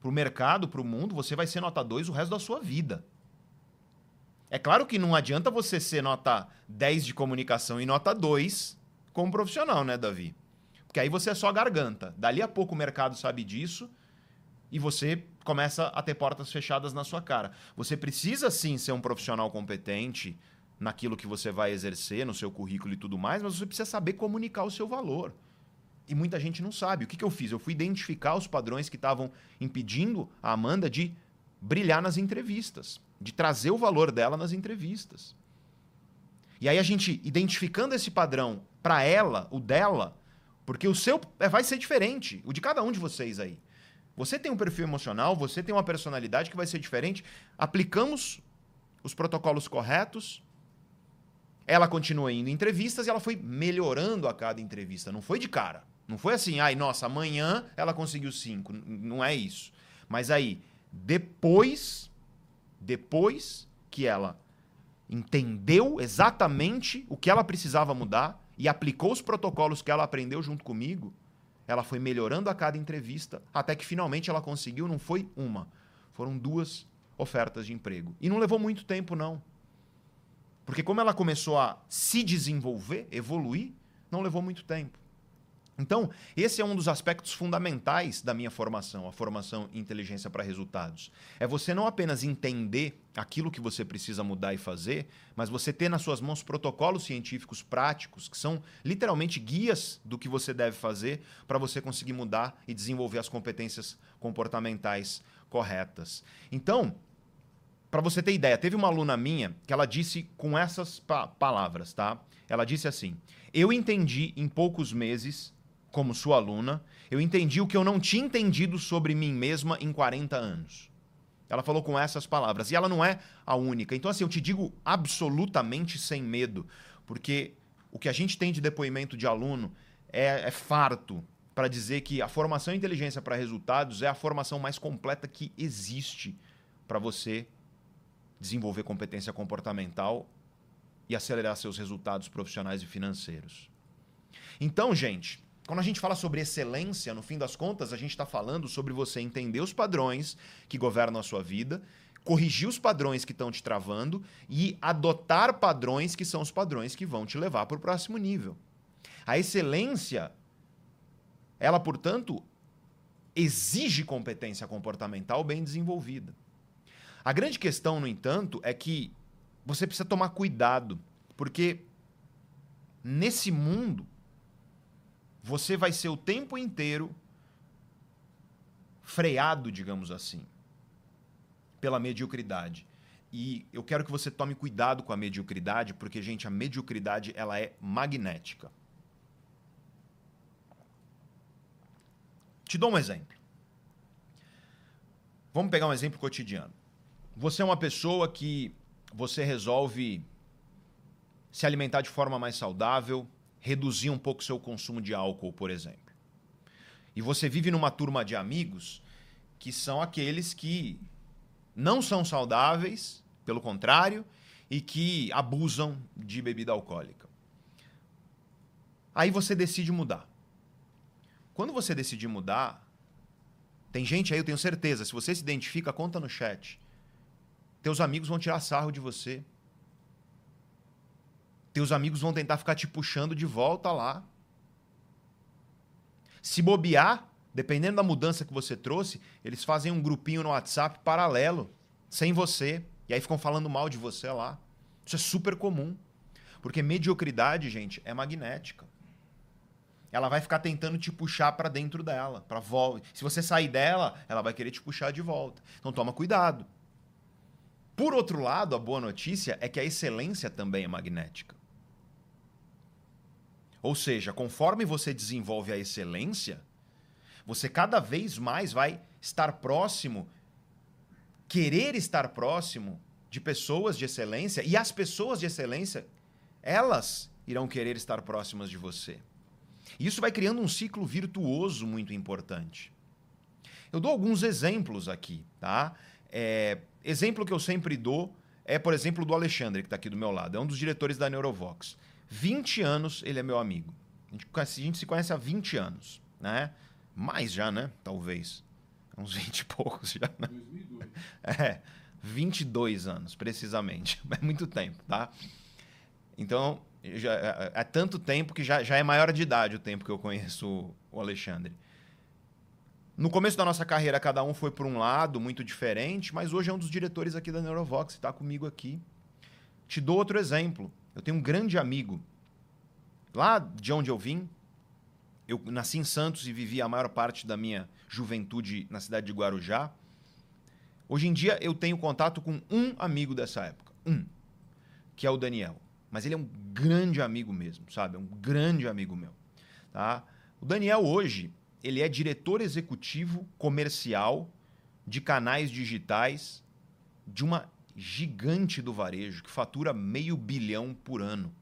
Para o mercado, para o mundo, você vai ser nota 2 o resto da sua vida. É claro que não adianta você ser nota 10 de comunicação e nota 2 como profissional, né, Davi? Porque aí você é só garganta. Dali a pouco o mercado sabe disso e você começa a ter portas fechadas na sua cara. Você precisa sim ser um profissional competente naquilo que você vai exercer, no seu currículo e tudo mais, mas você precisa saber comunicar o seu valor. E muita gente não sabe. O que, que eu fiz? Eu fui identificar os padrões que estavam impedindo a Amanda de brilhar nas entrevistas de trazer o valor dela nas entrevistas. E aí a gente identificando esse padrão para ela, o dela, porque o seu vai ser diferente, o de cada um de vocês aí. Você tem um perfil emocional, você tem uma personalidade que vai ser diferente. Aplicamos os protocolos corretos. Ela continua indo em entrevistas e ela foi melhorando a cada entrevista. Não foi de cara. Não foi assim, ai, nossa, amanhã ela conseguiu cinco. Não é isso. Mas aí, depois depois que ela entendeu exatamente o que ela precisava mudar e aplicou os protocolos que ela aprendeu junto comigo, ela foi melhorando a cada entrevista até que finalmente ela conseguiu, não foi uma, foram duas ofertas de emprego. E não levou muito tempo, não. Porque como ela começou a se desenvolver, evoluir, não levou muito tempo. Então, esse é um dos aspectos fundamentais da minha formação, a formação inteligência para resultados. É você não apenas entender aquilo que você precisa mudar e fazer, mas você ter nas suas mãos protocolos científicos práticos, que são literalmente guias do que você deve fazer para você conseguir mudar e desenvolver as competências comportamentais corretas. Então, para você ter ideia, teve uma aluna minha que ela disse com essas pa palavras, tá? Ela disse assim: "Eu entendi em poucos meses como sua aluna, eu entendi o que eu não tinha entendido sobre mim mesma em 40 anos. Ela falou com essas palavras. E ela não é a única. Então, assim, eu te digo absolutamente sem medo, porque o que a gente tem de depoimento de aluno é, é farto para dizer que a formação inteligência para resultados é a formação mais completa que existe para você desenvolver competência comportamental e acelerar seus resultados profissionais e financeiros. Então, gente, quando a gente fala sobre excelência, no fim das contas, a gente está falando sobre você entender os padrões que governam a sua vida, corrigir os padrões que estão te travando e adotar padrões que são os padrões que vão te levar para o próximo nível. A excelência, ela, portanto, exige competência comportamental bem desenvolvida. A grande questão, no entanto, é que você precisa tomar cuidado, porque nesse mundo você vai ser o tempo inteiro freado, digamos assim, pela mediocridade. E eu quero que você tome cuidado com a mediocridade, porque, gente, a mediocridade ela é magnética. Te dou um exemplo. Vamos pegar um exemplo cotidiano. você é uma pessoa que você resolve se alimentar de forma mais saudável, reduzir um pouco seu consumo de álcool, por exemplo. E você vive numa turma de amigos que são aqueles que não são saudáveis, pelo contrário, e que abusam de bebida alcoólica. Aí você decide mudar. Quando você decidir mudar, tem gente aí, eu tenho certeza, se você se identifica, conta no chat. Teus amigos vão tirar sarro de você. Teus amigos vão tentar ficar te puxando de volta lá. Se bobear, dependendo da mudança que você trouxe, eles fazem um grupinho no WhatsApp paralelo, sem você. E aí ficam falando mal de você lá. Isso é super comum. Porque mediocridade, gente, é magnética. Ela vai ficar tentando te puxar para dentro dela, para volta. Se você sair dela, ela vai querer te puxar de volta. Então toma cuidado. Por outro lado, a boa notícia é que a excelência também é magnética. Ou seja, conforme você desenvolve a excelência, você cada vez mais vai estar próximo, querer estar próximo de pessoas de excelência, e as pessoas de excelência, elas irão querer estar próximas de você. Isso vai criando um ciclo virtuoso muito importante. Eu dou alguns exemplos aqui, tá? É, exemplo que eu sempre dou é, por exemplo, do Alexandre, que está aqui do meu lado. É um dos diretores da Neurovox. 20 anos ele é meu amigo. A gente, a gente se conhece há 20 anos, né? Mais já, né? Talvez. Uns 20 e poucos já. Né? 2002. É, 22 anos, precisamente. É muito tempo, tá? Então, já, é, é, tanto tempo que já, já é maior de idade o tempo que eu conheço o Alexandre. No começo da nossa carreira, cada um foi por um lado, muito diferente, mas hoje é um dos diretores aqui da Neurovox, está comigo aqui. Te dou outro exemplo. Eu tenho um grande amigo. Lá de onde eu vim, eu nasci em Santos e vivi a maior parte da minha juventude na cidade de Guarujá. Hoje em dia eu tenho contato com um amigo dessa época. Um. Que é o Daniel. Mas ele é um grande amigo mesmo, sabe? É um grande amigo meu. Tá? O Daniel hoje, ele é diretor executivo comercial de canais digitais de uma gigante do varejo que fatura meio bilhão por ano.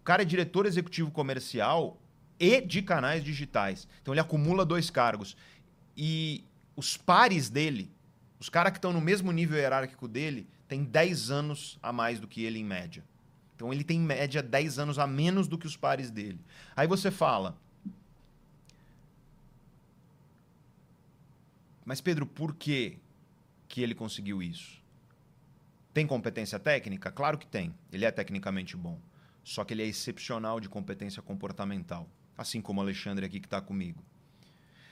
O cara é diretor executivo comercial e de canais digitais. Então ele acumula dois cargos. E os pares dele, os caras que estão no mesmo nível hierárquico dele, têm 10 anos a mais do que ele em média. Então ele tem em média 10 anos a menos do que os pares dele. Aí você fala. Mas Pedro, por que que ele conseguiu isso? Tem competência técnica? Claro que tem. Ele é tecnicamente bom. Só que ele é excepcional de competência comportamental. Assim como o Alexandre aqui que está comigo.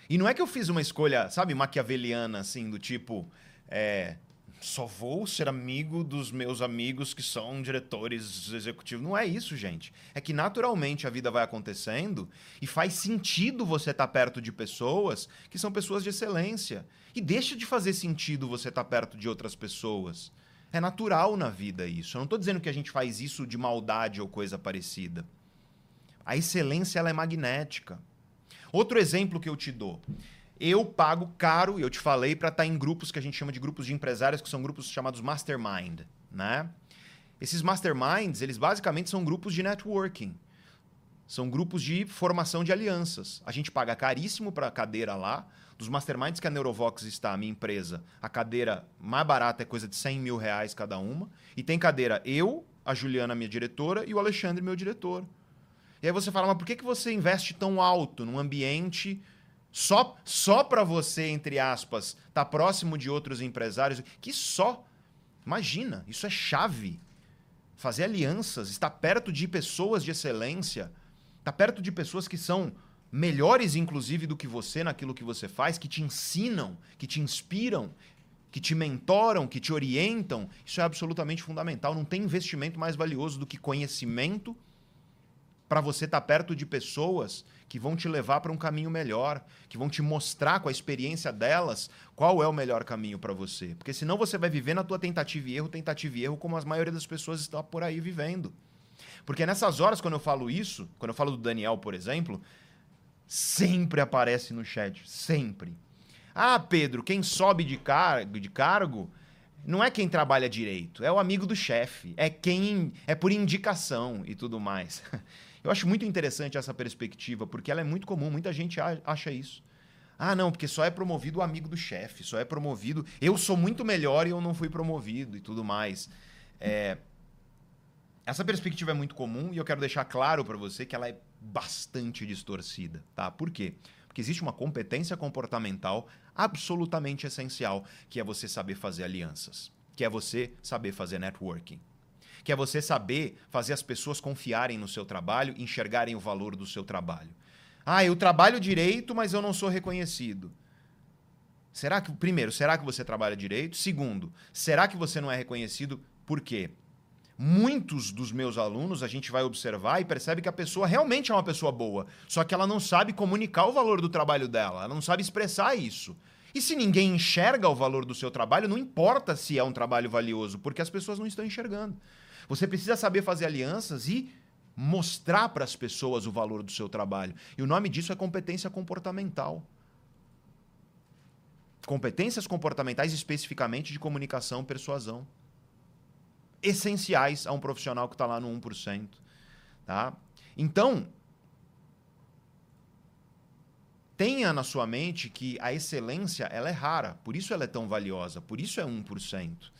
E não é que eu fiz uma escolha, sabe, maquiaveliana, assim, do tipo. É, só vou ser amigo dos meus amigos que são diretores executivos. Não é isso, gente. É que naturalmente a vida vai acontecendo e faz sentido você estar tá perto de pessoas que são pessoas de excelência. E deixa de fazer sentido você estar tá perto de outras pessoas. É natural na vida isso. Eu não estou dizendo que a gente faz isso de maldade ou coisa parecida. A excelência ela é magnética. Outro exemplo que eu te dou eu pago caro, eu te falei, para estar tá em grupos que a gente chama de grupos de empresários, que são grupos chamados mastermind, né? Esses masterminds, eles basicamente são grupos de networking. São grupos de formação de alianças. A gente paga caríssimo para a cadeira lá. Dos masterminds que a Neurovox está, a minha empresa, a cadeira mais barata é coisa de 100 mil reais cada uma. E tem cadeira eu, a Juliana, minha diretora, e o Alexandre, meu diretor. E aí você fala, mas por que, que você investe tão alto num ambiente só, só para você, entre aspas, tá próximo de outros empresários. Que só. Imagina, isso é chave. Fazer alianças, estar perto de pessoas de excelência, estar perto de pessoas que são melhores, inclusive, do que você naquilo que você faz, que te ensinam, que te inspiram, que te mentoram, que te orientam. Isso é absolutamente fundamental. Não tem investimento mais valioso do que conhecimento para você estar tá perto de pessoas que vão te levar para um caminho melhor, que vão te mostrar com a experiência delas qual é o melhor caminho para você. Porque senão você vai viver na tua tentativa e erro, tentativa e erro, como a maioria das pessoas está por aí vivendo. Porque nessas horas, quando eu falo isso, quando eu falo do Daniel, por exemplo, sempre aparece no chat, sempre. Ah, Pedro, quem sobe de, car de cargo não é quem trabalha direito, é o amigo do chefe, é quem é por indicação e tudo mais. Eu acho muito interessante essa perspectiva, porque ela é muito comum, muita gente acha isso. Ah, não, porque só é promovido o amigo do chefe, só é promovido. Eu sou muito melhor e eu não fui promovido e tudo mais. É... Essa perspectiva é muito comum e eu quero deixar claro para você que ela é bastante distorcida, tá? Por quê? Porque existe uma competência comportamental absolutamente essencial, que é você saber fazer alianças, que é você saber fazer networking que é você saber fazer as pessoas confiarem no seu trabalho, enxergarem o valor do seu trabalho. Ah, eu trabalho direito, mas eu não sou reconhecido. Será que, primeiro, será que você trabalha direito? Segundo, será que você não é reconhecido? Por quê? Muitos dos meus alunos a gente vai observar e percebe que a pessoa realmente é uma pessoa boa, só que ela não sabe comunicar o valor do trabalho dela, ela não sabe expressar isso. E se ninguém enxerga o valor do seu trabalho, não importa se é um trabalho valioso, porque as pessoas não estão enxergando. Você precisa saber fazer alianças e mostrar para as pessoas o valor do seu trabalho. E o nome disso é competência comportamental. Competências comportamentais, especificamente de comunicação, persuasão. Essenciais a um profissional que está lá no 1%. Tá? Então, tenha na sua mente que a excelência ela é rara, por isso ela é tão valiosa, por isso é 1%.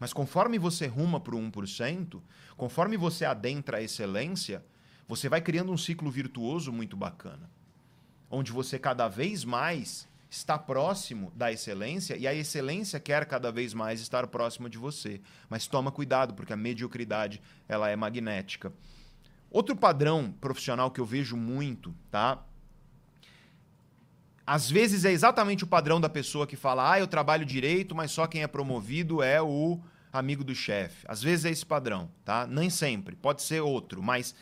Mas conforme você ruma para o 1%, conforme você adentra a excelência, você vai criando um ciclo virtuoso muito bacana. Onde você cada vez mais está próximo da excelência e a excelência quer cada vez mais estar próxima de você. Mas toma cuidado, porque a mediocridade ela é magnética. Outro padrão profissional que eu vejo muito, tá? Às vezes é exatamente o padrão da pessoa que fala: "Ah, eu trabalho direito, mas só quem é promovido é o amigo do chefe. Às vezes é esse padrão, tá? Nem sempre, pode ser outro, mas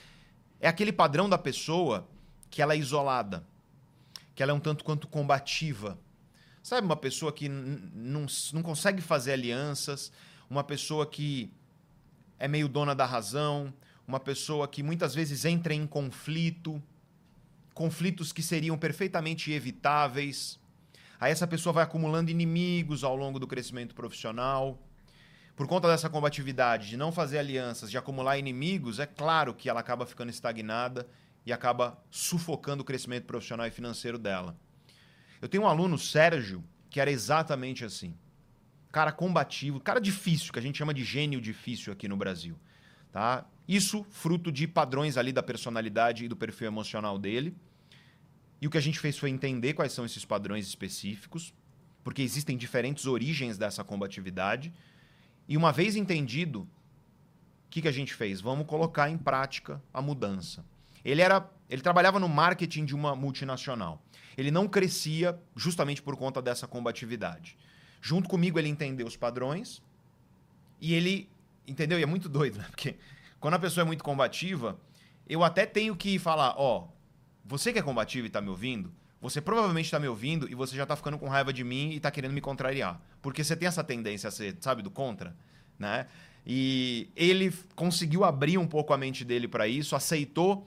é aquele padrão da pessoa que ela é isolada, que ela é um tanto quanto combativa. Sabe, uma pessoa que não consegue fazer alianças, uma pessoa que é meio dona da razão, uma pessoa que muitas vezes entra em conflito, conflitos que seriam perfeitamente evitáveis. Aí essa pessoa vai acumulando inimigos ao longo do crescimento profissional por conta dessa combatividade, de não fazer alianças, de acumular inimigos, é claro que ela acaba ficando estagnada e acaba sufocando o crescimento profissional e financeiro dela. Eu tenho um aluno, Sérgio, que era exatamente assim. Cara combativo, cara difícil, que a gente chama de gênio difícil aqui no Brasil. Tá? Isso fruto de padrões ali da personalidade e do perfil emocional dele. E o que a gente fez foi entender quais são esses padrões específicos, porque existem diferentes origens dessa combatividade e uma vez entendido, o que, que a gente fez? Vamos colocar em prática a mudança. Ele era, ele trabalhava no marketing de uma multinacional. Ele não crescia justamente por conta dessa combatividade. Junto comigo ele entendeu os padrões e ele entendeu e é muito doido, né? Porque quando a pessoa é muito combativa, eu até tenho que falar, ó, oh, você que é combativo e está me ouvindo, você provavelmente está me ouvindo e você já está ficando com raiva de mim e está querendo me contrariar. Porque você tem essa tendência a ser, sabe, do contra, né? E ele conseguiu abrir um pouco a mente dele para isso, aceitou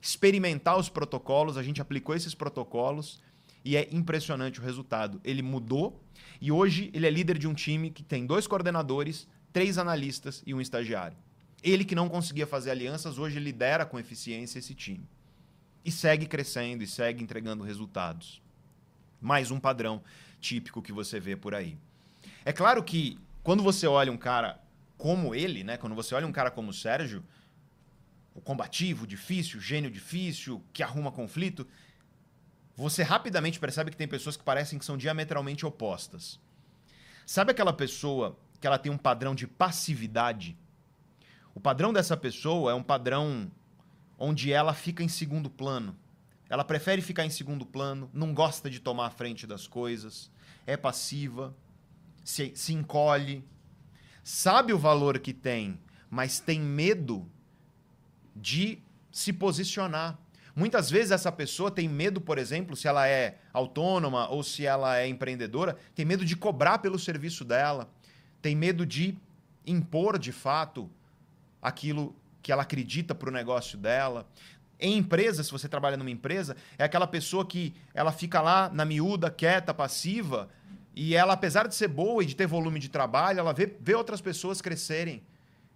experimentar os protocolos, a gente aplicou esses protocolos e é impressionante o resultado. Ele mudou e hoje ele é líder de um time que tem dois coordenadores, três analistas e um estagiário. Ele que não conseguia fazer alianças, hoje lidera com eficiência esse time e segue crescendo e segue entregando resultados. Mais um padrão típico que você vê por aí. É claro que quando você olha um cara como ele, né, quando você olha um cara como o Sérgio, o combativo, difícil, gênio difícil, que arruma conflito, você rapidamente percebe que tem pessoas que parecem que são diametralmente opostas. Sabe aquela pessoa que ela tem um padrão de passividade? O padrão dessa pessoa é um padrão onde ela fica em segundo plano. Ela prefere ficar em segundo plano, não gosta de tomar a frente das coisas, é passiva, se, se encolhe, sabe o valor que tem, mas tem medo de se posicionar. Muitas vezes essa pessoa tem medo, por exemplo, se ela é autônoma ou se ela é empreendedora, tem medo de cobrar pelo serviço dela, tem medo de impor de fato aquilo que ela acredita para o negócio dela. Em empresa, se você trabalha numa empresa, é aquela pessoa que ela fica lá na miúda, quieta, passiva, E ela, apesar de ser boa e de ter volume de trabalho, ela vê, vê outras pessoas crescerem,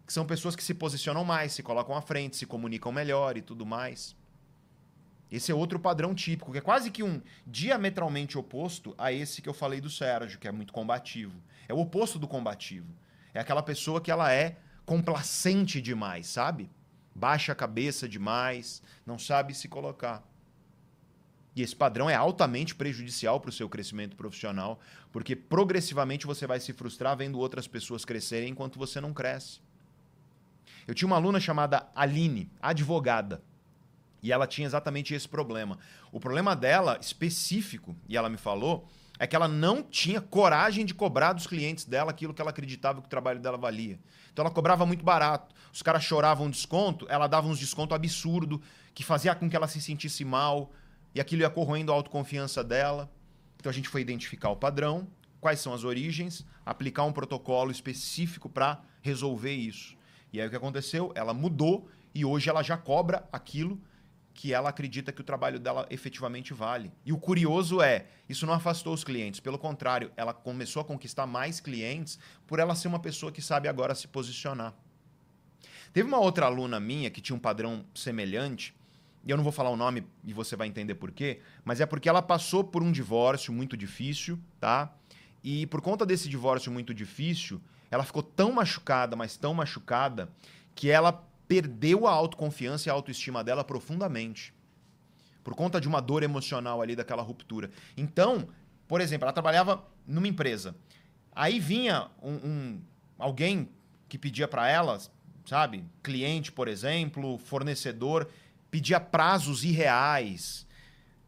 que são pessoas que se posicionam mais, se colocam à frente, se comunicam melhor e tudo mais. Esse é outro padrão típico, que é quase que um diametralmente oposto a esse que eu falei do Sérgio, que é muito combativo. É o oposto do combativo. É aquela pessoa que ela é complacente demais, sabe? Baixa a cabeça demais, não sabe se colocar. E esse padrão é altamente prejudicial para o seu crescimento profissional, porque progressivamente você vai se frustrar vendo outras pessoas crescerem enquanto você não cresce. Eu tinha uma aluna chamada Aline, advogada. E ela tinha exatamente esse problema. O problema dela, específico, e ela me falou, é que ela não tinha coragem de cobrar dos clientes dela aquilo que ela acreditava que o trabalho dela valia. Então ela cobrava muito barato. Os caras choravam desconto, ela dava uns desconto absurdo, que fazia com que ela se sentisse mal, e aquilo ia corroendo a autoconfiança dela. Então a gente foi identificar o padrão, quais são as origens, aplicar um protocolo específico para resolver isso. E aí o que aconteceu? Ela mudou e hoje ela já cobra aquilo que ela acredita que o trabalho dela efetivamente vale. E o curioso é, isso não afastou os clientes, pelo contrário, ela começou a conquistar mais clientes por ela ser uma pessoa que sabe agora se posicionar. Teve uma outra aluna minha que tinha um padrão semelhante, e eu não vou falar o nome e você vai entender por quê, mas é porque ela passou por um divórcio muito difícil, tá? E por conta desse divórcio muito difícil, ela ficou tão machucada, mas tão machucada, que ela perdeu a autoconfiança e a autoestima dela profundamente. Por conta de uma dor emocional ali daquela ruptura. Então, por exemplo, ela trabalhava numa empresa. Aí vinha um, um alguém que pedia para ela, sabe, cliente, por exemplo, fornecedor, pedia prazos irreais,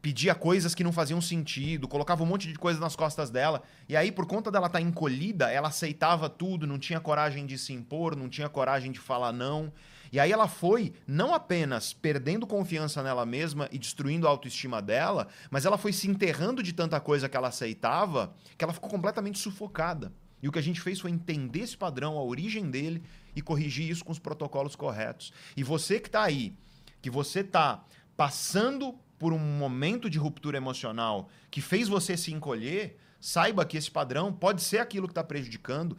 pedia coisas que não faziam sentido, colocava um monte de coisa nas costas dela. E aí, por conta dela estar tá encolhida, ela aceitava tudo, não tinha coragem de se impor, não tinha coragem de falar não. E aí ela foi não apenas perdendo confiança nela mesma e destruindo a autoestima dela, mas ela foi se enterrando de tanta coisa que ela aceitava, que ela ficou completamente sufocada. E o que a gente fez foi entender esse padrão, a origem dele e corrigir isso com os protocolos corretos. E você que está aí, que você está passando por um momento de ruptura emocional que fez você se encolher, saiba que esse padrão pode ser aquilo que está prejudicando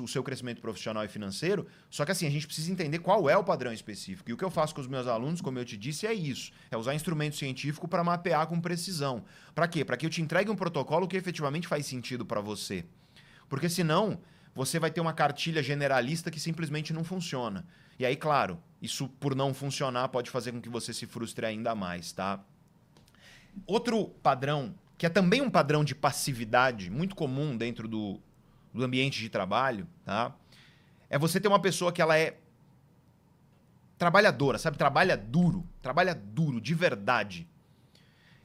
o seu crescimento profissional e financeiro. Só que assim, a gente precisa entender qual é o padrão específico. E o que eu faço com os meus alunos, como eu te disse, é isso: é usar instrumento científico para mapear com precisão. Para quê? Para que eu te entregue um protocolo que efetivamente faz sentido para você. Porque senão, você vai ter uma cartilha generalista que simplesmente não funciona. E aí, claro, isso por não funcionar pode fazer com que você se frustre ainda mais, tá? Outro padrão, que é também um padrão de passividade muito comum dentro do, do ambiente de trabalho, tá? É você ter uma pessoa que ela é trabalhadora, sabe? Trabalha duro, trabalha duro, de verdade.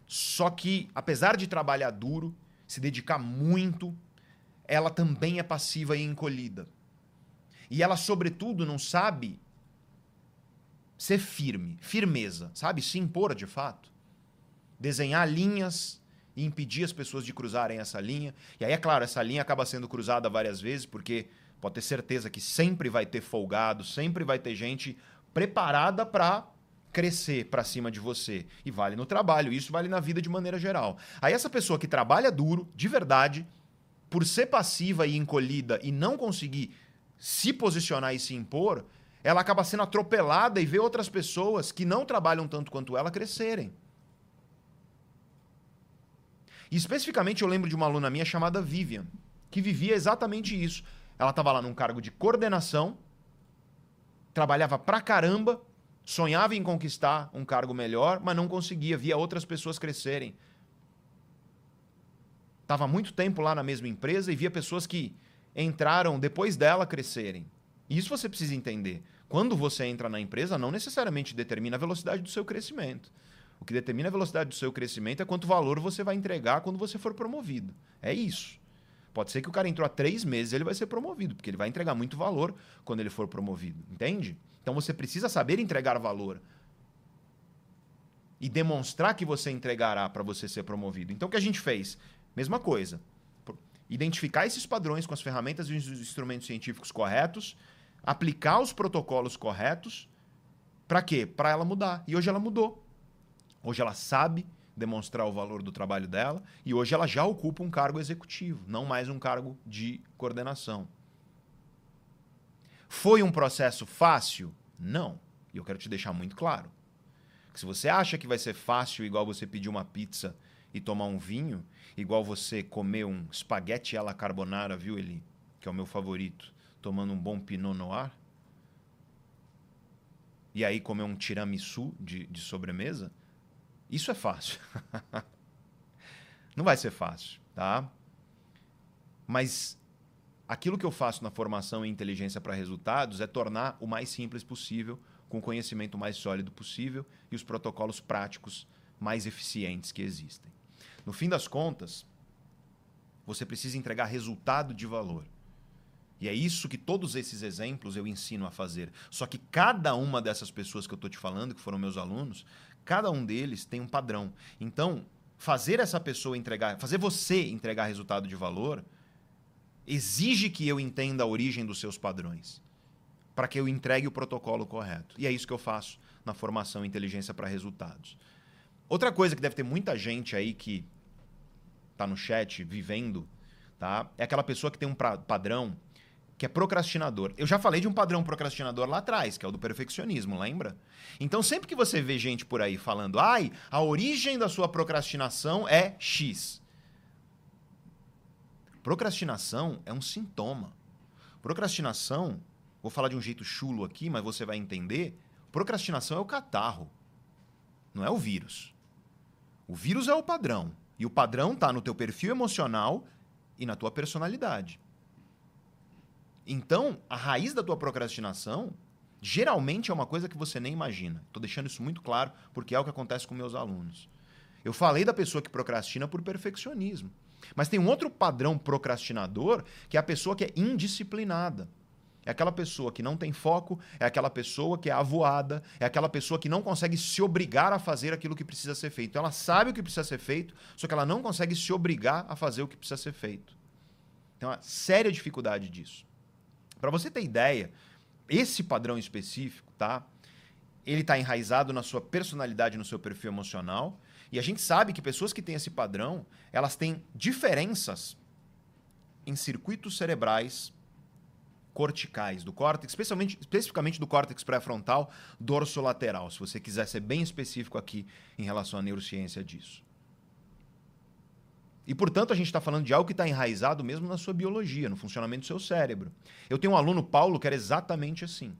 Só que, apesar de trabalhar duro, se dedicar muito, ela também é passiva e encolhida. E ela, sobretudo, não sabe ser firme, firmeza, sabe? Se impor de fato. Desenhar linhas e impedir as pessoas de cruzarem essa linha. E aí, é claro, essa linha acaba sendo cruzada várias vezes, porque pode ter certeza que sempre vai ter folgado, sempre vai ter gente preparada para crescer para cima de você. E vale no trabalho, isso vale na vida de maneira geral. Aí essa pessoa que trabalha duro, de verdade, por ser passiva e encolhida e não conseguir se posicionar e se impor, ela acaba sendo atropelada e vê outras pessoas que não trabalham tanto quanto ela crescerem. E especificamente eu lembro de uma aluna minha chamada Vivian, que vivia exatamente isso. Ela estava lá num cargo de coordenação, trabalhava pra caramba, sonhava em conquistar um cargo melhor, mas não conseguia, via outras pessoas crescerem. Estava muito tempo lá na mesma empresa e via pessoas que entraram depois dela crescerem. Isso você precisa entender. Quando você entra na empresa, não necessariamente determina a velocidade do seu crescimento. O que determina a velocidade do seu crescimento é quanto valor você vai entregar quando você for promovido. É isso. Pode ser que o cara entrou há três meses ele vai ser promovido, porque ele vai entregar muito valor quando ele for promovido. Entende? Então você precisa saber entregar valor e demonstrar que você entregará para você ser promovido. Então o que a gente fez? Mesma coisa. Identificar esses padrões com as ferramentas e os instrumentos científicos corretos aplicar os protocolos corretos. Para quê? Para ela mudar. E hoje ela mudou. Hoje ela sabe demonstrar o valor do trabalho dela e hoje ela já ocupa um cargo executivo, não mais um cargo de coordenação. Foi um processo fácil? Não. E eu quero te deixar muito claro. Que se você acha que vai ser fácil, igual você pedir uma pizza e tomar um vinho, igual você comer um espaguete alla carbonara, viu, Eli? Que é o meu favorito, tomando um bom Pinot Noir. E aí comer um tiramisu de, de sobremesa, isso é fácil. Não vai ser fácil, tá? Mas aquilo que eu faço na formação em inteligência para resultados é tornar o mais simples possível, com o conhecimento mais sólido possível e os protocolos práticos mais eficientes que existem. No fim das contas, você precisa entregar resultado de valor. E é isso que todos esses exemplos eu ensino a fazer. Só que cada uma dessas pessoas que eu estou te falando, que foram meus alunos, cada um deles tem um padrão. Então, fazer essa pessoa entregar, fazer você entregar resultado de valor, exige que eu entenda a origem dos seus padrões, para que eu entregue o protocolo correto. E é isso que eu faço na formação Inteligência para Resultados. Outra coisa que deve ter muita gente aí que está no chat vivendo, tá? É aquela pessoa que tem um padrão que é procrastinador. Eu já falei de um padrão procrastinador lá atrás, que é o do perfeccionismo, lembra? Então, sempre que você vê gente por aí falando, ai, a origem da sua procrastinação é X. Procrastinação é um sintoma. Procrastinação, vou falar de um jeito chulo aqui, mas você vai entender. Procrastinação é o catarro, não é o vírus. O vírus é o padrão. E o padrão está no teu perfil emocional e na tua personalidade. Então, a raiz da tua procrastinação geralmente é uma coisa que você nem imagina. Estou deixando isso muito claro porque é o que acontece com meus alunos. Eu falei da pessoa que procrastina por perfeccionismo. Mas tem um outro padrão procrastinador que é a pessoa que é indisciplinada. É aquela pessoa que não tem foco, é aquela pessoa que é avoada, é aquela pessoa que não consegue se obrigar a fazer aquilo que precisa ser feito. Ela sabe o que precisa ser feito, só que ela não consegue se obrigar a fazer o que precisa ser feito. Tem uma séria dificuldade disso. Para você ter ideia, esse padrão específico, tá? Ele está enraizado na sua personalidade, no seu perfil emocional. E a gente sabe que pessoas que têm esse padrão, elas têm diferenças em circuitos cerebrais corticais do córtex, especialmente, especificamente do córtex pré-frontal dorsolateral, se você quiser ser bem específico aqui em relação à neurociência disso. E, portanto, a gente está falando de algo que está enraizado mesmo na sua biologia, no funcionamento do seu cérebro. Eu tenho um aluno, Paulo, que era exatamente assim.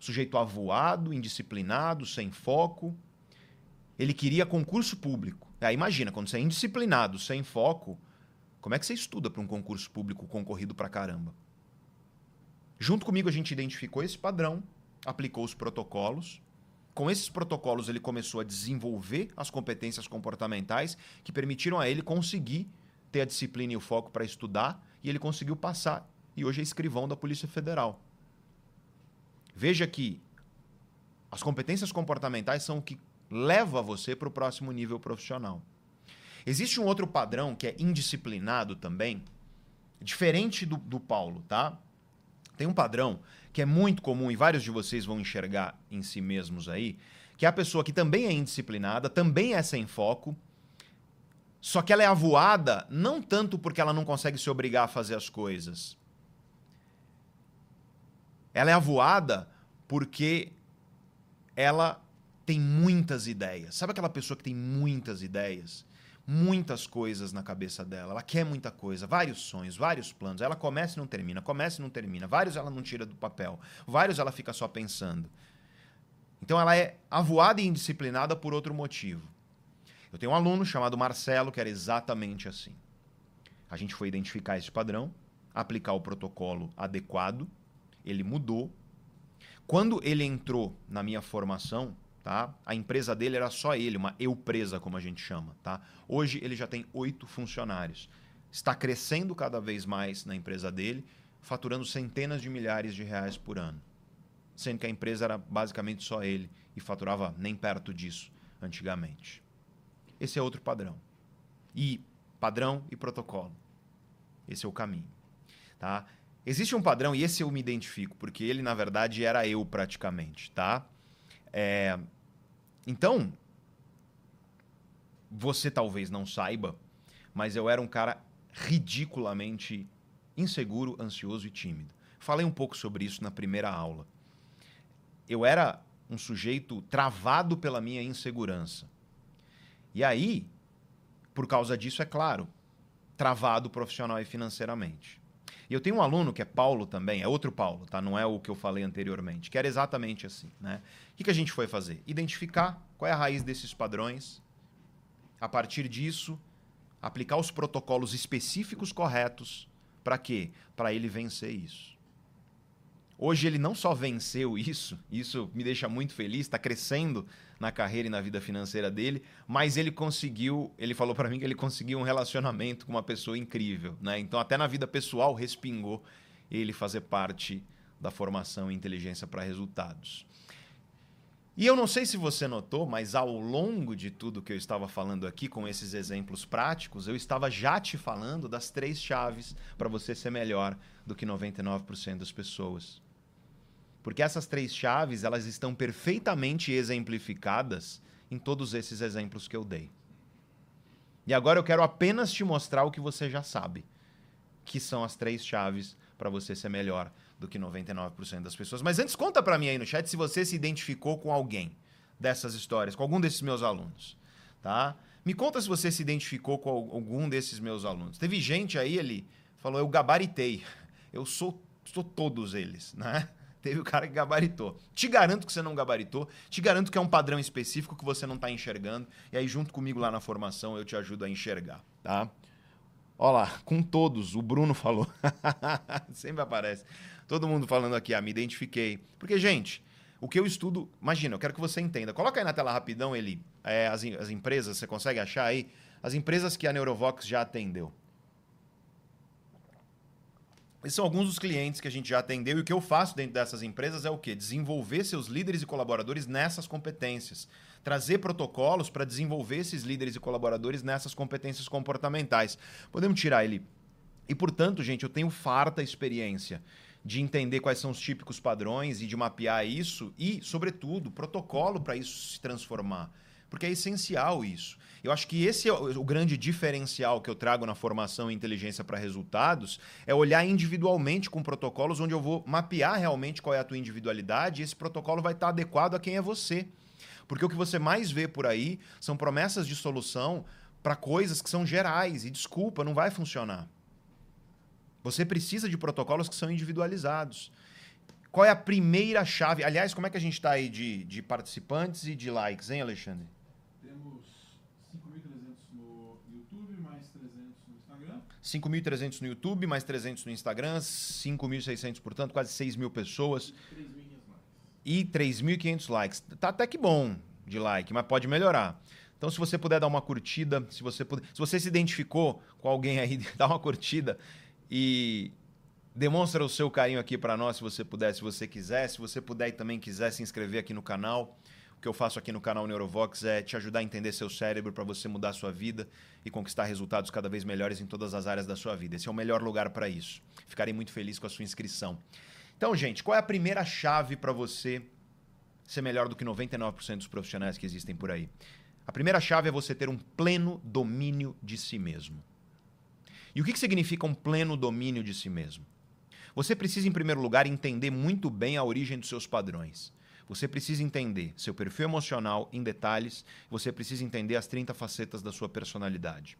Sujeito avoado, indisciplinado, sem foco. Ele queria concurso público. Aí imagina, quando você é indisciplinado, sem foco, como é que você estuda para um concurso público concorrido para caramba? Junto comigo, a gente identificou esse padrão, aplicou os protocolos. Com esses protocolos, ele começou a desenvolver as competências comportamentais que permitiram a ele conseguir ter a disciplina e o foco para estudar, e ele conseguiu passar. E hoje é escrivão da Polícia Federal. Veja que as competências comportamentais são o que leva você para o próximo nível profissional. Existe um outro padrão que é indisciplinado também, diferente do, do Paulo, tá? Tem um padrão que é muito comum e vários de vocês vão enxergar em si mesmos aí, que é a pessoa que também é indisciplinada, também é sem foco, só que ela é avoada não tanto porque ela não consegue se obrigar a fazer as coisas. Ela é avoada porque ela tem muitas ideias. Sabe aquela pessoa que tem muitas ideias? Muitas coisas na cabeça dela. Ela quer muita coisa, vários sonhos, vários planos. Ela começa e não termina, começa e não termina. Vários ela não tira do papel, vários ela fica só pensando. Então ela é avoada e indisciplinada por outro motivo. Eu tenho um aluno chamado Marcelo que era exatamente assim. A gente foi identificar esse padrão, aplicar o protocolo adequado, ele mudou. Quando ele entrou na minha formação, Tá? A empresa dele era só ele, uma eu-presa, como a gente chama. Tá? Hoje ele já tem oito funcionários. Está crescendo cada vez mais na empresa dele, faturando centenas de milhares de reais por ano. Sendo que a empresa era basicamente só ele e faturava nem perto disso antigamente. Esse é outro padrão. E padrão e protocolo. Esse é o caminho. Tá? Existe um padrão, e esse eu me identifico, porque ele, na verdade, era eu praticamente. Tá? É, então, você talvez não saiba, mas eu era um cara ridiculamente inseguro, ansioso e tímido. Falei um pouco sobre isso na primeira aula. Eu era um sujeito travado pela minha insegurança. E aí, por causa disso, é claro, travado profissional e financeiramente. E eu tenho um aluno que é Paulo também, é outro Paulo, tá? Não é o que eu falei anteriormente, que era exatamente assim, né? O que, que a gente foi fazer? Identificar qual é a raiz desses padrões. A partir disso, aplicar os protocolos específicos corretos para quê? Para ele vencer isso. Hoje ele não só venceu isso, isso me deixa muito feliz, está crescendo na carreira e na vida financeira dele, mas ele conseguiu, ele falou para mim que ele conseguiu um relacionamento com uma pessoa incrível, né? Então até na vida pessoal respingou ele fazer parte da formação em inteligência para resultados. E eu não sei se você notou, mas ao longo de tudo que eu estava falando aqui, com esses exemplos práticos, eu estava já te falando das três chaves para você ser melhor do que 99% das pessoas. Porque essas três chaves, elas estão perfeitamente exemplificadas em todos esses exemplos que eu dei. E agora eu quero apenas te mostrar o que você já sabe, que são as três chaves para você ser melhor do que 99% das pessoas. Mas antes conta para mim aí no chat se você se identificou com alguém dessas histórias, com algum desses meus alunos, tá? Me conta se você se identificou com algum desses meus alunos. Teve gente aí, ele falou, eu gabaritei. Eu sou, sou todos eles, né? Teve o cara que gabaritou. Te garanto que você não gabaritou. Te garanto que é um padrão específico que você não está enxergando. E aí, junto comigo lá na formação, eu te ajudo a enxergar, tá? Olha lá, com todos, o Bruno falou. Sempre aparece. Todo mundo falando aqui, ah, me identifiquei. Porque, gente, o que eu estudo. Imagina, eu quero que você entenda. Coloca aí na tela rapidão, ele. É, as, as empresas, você consegue achar aí? As empresas que a Neurovox já atendeu. Esses são alguns dos clientes que a gente já atendeu e o que eu faço dentro dessas empresas é o quê? Desenvolver seus líderes e colaboradores nessas competências. Trazer protocolos para desenvolver esses líderes e colaboradores nessas competências comportamentais. Podemos tirar ele. E, portanto, gente, eu tenho farta experiência de entender quais são os típicos padrões e de mapear isso e, sobretudo, protocolo para isso se transformar. Porque é essencial isso. Eu acho que esse é o grande diferencial que eu trago na formação em inteligência para resultados, é olhar individualmente com protocolos onde eu vou mapear realmente qual é a tua individualidade e esse protocolo vai estar adequado a quem é você. Porque o que você mais vê por aí são promessas de solução para coisas que são gerais e desculpa, não vai funcionar. Você precisa de protocolos que são individualizados. Qual é a primeira chave? Aliás, como é que a gente está aí de, de participantes e de likes, hein, Alexandre? 5.300 no YouTube, mais 300 no Instagram, 5.600, portanto, quase 6 mil pessoas. E 3.500 likes. Tá até que bom de like, mas pode melhorar. Então, se você puder dar uma curtida, se você, puder, se você se identificou com alguém aí, dá uma curtida e demonstra o seu carinho aqui para nós, se você puder, se você quiser. Se você puder e também quiser se inscrever aqui no canal. O que eu faço aqui no canal Neurovox é te ajudar a entender seu cérebro para você mudar sua vida e conquistar resultados cada vez melhores em todas as áreas da sua vida. Esse é o melhor lugar para isso. Ficarei muito feliz com a sua inscrição. Então, gente, qual é a primeira chave para você ser melhor do que 99% dos profissionais que existem por aí? A primeira chave é você ter um pleno domínio de si mesmo. E o que, que significa um pleno domínio de si mesmo? Você precisa, em primeiro lugar, entender muito bem a origem dos seus padrões. Você precisa entender seu perfil emocional em detalhes, você precisa entender as 30 facetas da sua personalidade.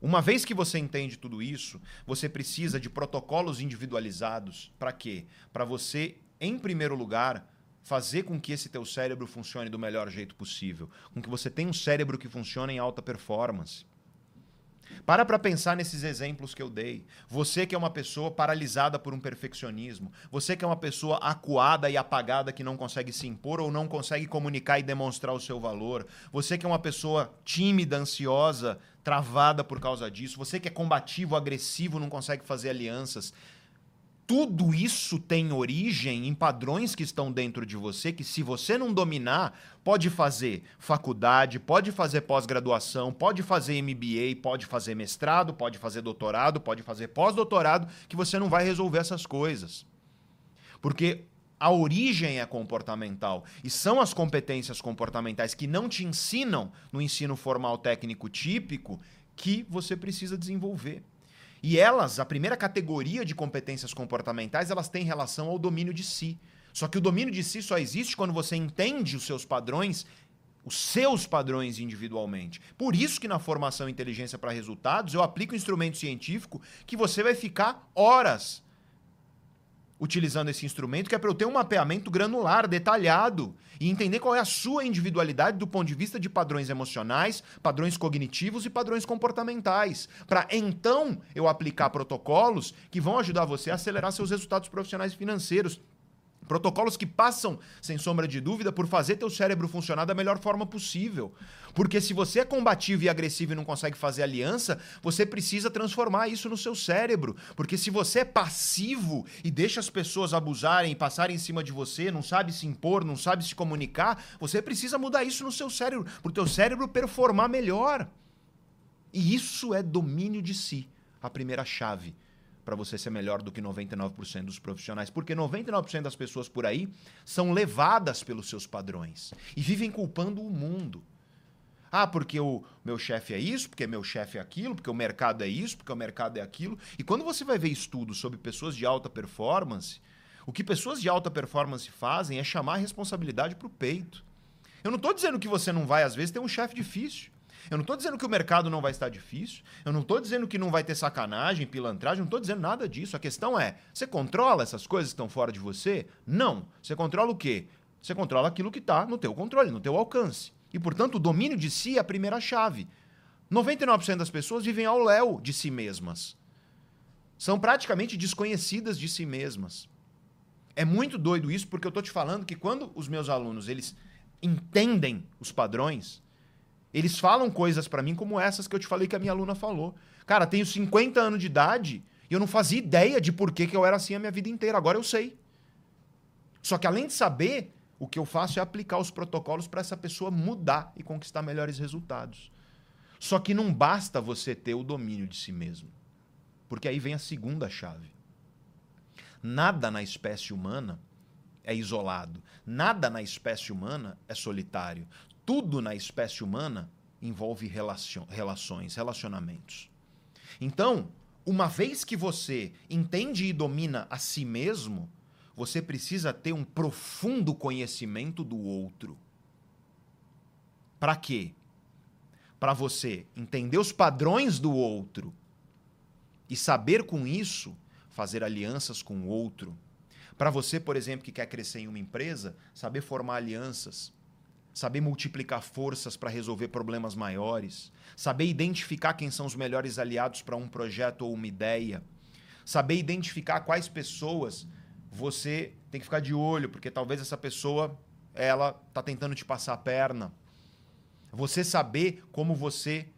Uma vez que você entende tudo isso, você precisa de protocolos individualizados para quê? Para você, em primeiro lugar, fazer com que esse teu cérebro funcione do melhor jeito possível, com que você tenha um cérebro que funcione em alta performance. Para para pensar nesses exemplos que eu dei. Você que é uma pessoa paralisada por um perfeccionismo, você que é uma pessoa acuada e apagada que não consegue se impor ou não consegue comunicar e demonstrar o seu valor, você que é uma pessoa tímida, ansiosa, travada por causa disso, você que é combativo, agressivo, não consegue fazer alianças tudo isso tem origem em padrões que estão dentro de você que, se você não dominar, pode fazer faculdade, pode fazer pós-graduação, pode fazer MBA, pode fazer mestrado, pode fazer doutorado, pode fazer pós-doutorado, que você não vai resolver essas coisas. Porque a origem é comportamental. E são as competências comportamentais que não te ensinam no ensino formal técnico típico que você precisa desenvolver. E elas, a primeira categoria de competências comportamentais, elas têm relação ao domínio de si. Só que o domínio de si só existe quando você entende os seus padrões, os seus padrões individualmente. Por isso que na formação Inteligência para Resultados eu aplico um instrumento científico que você vai ficar horas utilizando esse instrumento, que é para eu ter um mapeamento granular, detalhado, e entender qual é a sua individualidade do ponto de vista de padrões emocionais, padrões cognitivos e padrões comportamentais. Para então eu aplicar protocolos que vão ajudar você a acelerar seus resultados profissionais e financeiros. Protocolos que passam, sem sombra de dúvida, por fazer teu cérebro funcionar da melhor forma possível. Porque se você é combativo e agressivo e não consegue fazer aliança, você precisa transformar isso no seu cérebro. Porque se você é passivo e deixa as pessoas abusarem e passarem em cima de você, não sabe se impor, não sabe se comunicar, você precisa mudar isso no seu cérebro, para o teu cérebro performar melhor. E isso é domínio de si, a primeira chave para você ser melhor do que 99% dos profissionais, porque 99% das pessoas por aí são levadas pelos seus padrões e vivem culpando o mundo. Ah, porque o meu chefe é isso, porque meu chefe é aquilo, porque o mercado é isso, porque o mercado é aquilo. E quando você vai ver estudos sobre pessoas de alta performance, o que pessoas de alta performance fazem é chamar a responsabilidade para o peito. Eu não estou dizendo que você não vai, às vezes, ter um chefe difícil. Eu não estou dizendo que o mercado não vai estar difícil. Eu não estou dizendo que não vai ter sacanagem, pilantragem. Não estou dizendo nada disso. A questão é: você controla essas coisas que estão fora de você? Não. Você controla o quê? Você controla aquilo que está no teu controle, no teu alcance. E, portanto, o domínio de si é a primeira chave. 99% das pessoas vivem ao léu de si mesmas. São praticamente desconhecidas de si mesmas. É muito doido isso, porque eu estou te falando que quando os meus alunos eles entendem os padrões, eles falam coisas para mim como essas que eu te falei que a minha aluna falou. Cara, tenho 50 anos de idade e eu não fazia ideia de por que, que eu era assim a minha vida inteira. Agora eu sei. Só que além de saber, o que eu faço é aplicar os protocolos para essa pessoa mudar e conquistar melhores resultados. Só que não basta você ter o domínio de si mesmo. Porque aí vem a segunda chave. Nada na espécie humana é isolado. Nada na espécie humana é solitário tudo na espécie humana envolve relações, relacionamentos. Então, uma vez que você entende e domina a si mesmo, você precisa ter um profundo conhecimento do outro. Para quê? Para você entender os padrões do outro e saber com isso fazer alianças com o outro. Para você, por exemplo, que quer crescer em uma empresa, saber formar alianças saber multiplicar forças para resolver problemas maiores, saber identificar quem são os melhores aliados para um projeto ou uma ideia, saber identificar quais pessoas você tem que ficar de olho, porque talvez essa pessoa ela está tentando te passar a perna. Você saber como você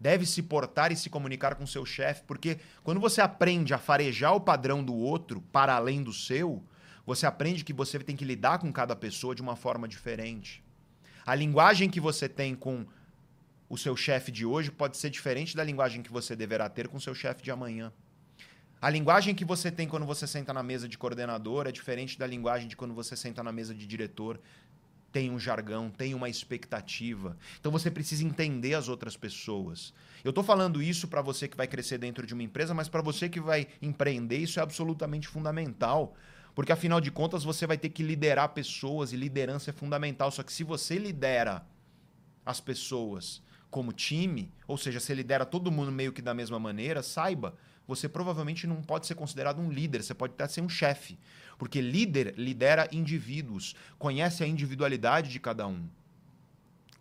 deve se portar e se comunicar com seu chefe, porque quando você aprende a farejar o padrão do outro para além do seu, você aprende que você tem que lidar com cada pessoa de uma forma diferente. A linguagem que você tem com o seu chefe de hoje pode ser diferente da linguagem que você deverá ter com o seu chefe de amanhã. A linguagem que você tem quando você senta na mesa de coordenador é diferente da linguagem de quando você senta na mesa de diretor. Tem um jargão, tem uma expectativa. Então você precisa entender as outras pessoas. Eu estou falando isso para você que vai crescer dentro de uma empresa, mas para você que vai empreender, isso é absolutamente fundamental. Porque afinal de contas você vai ter que liderar pessoas e liderança é fundamental. Só que se você lidera as pessoas como time, ou seja, você lidera todo mundo meio que da mesma maneira, saiba, você provavelmente não pode ser considerado um líder, você pode até ser um chefe. Porque líder lidera indivíduos, conhece a individualidade de cada um.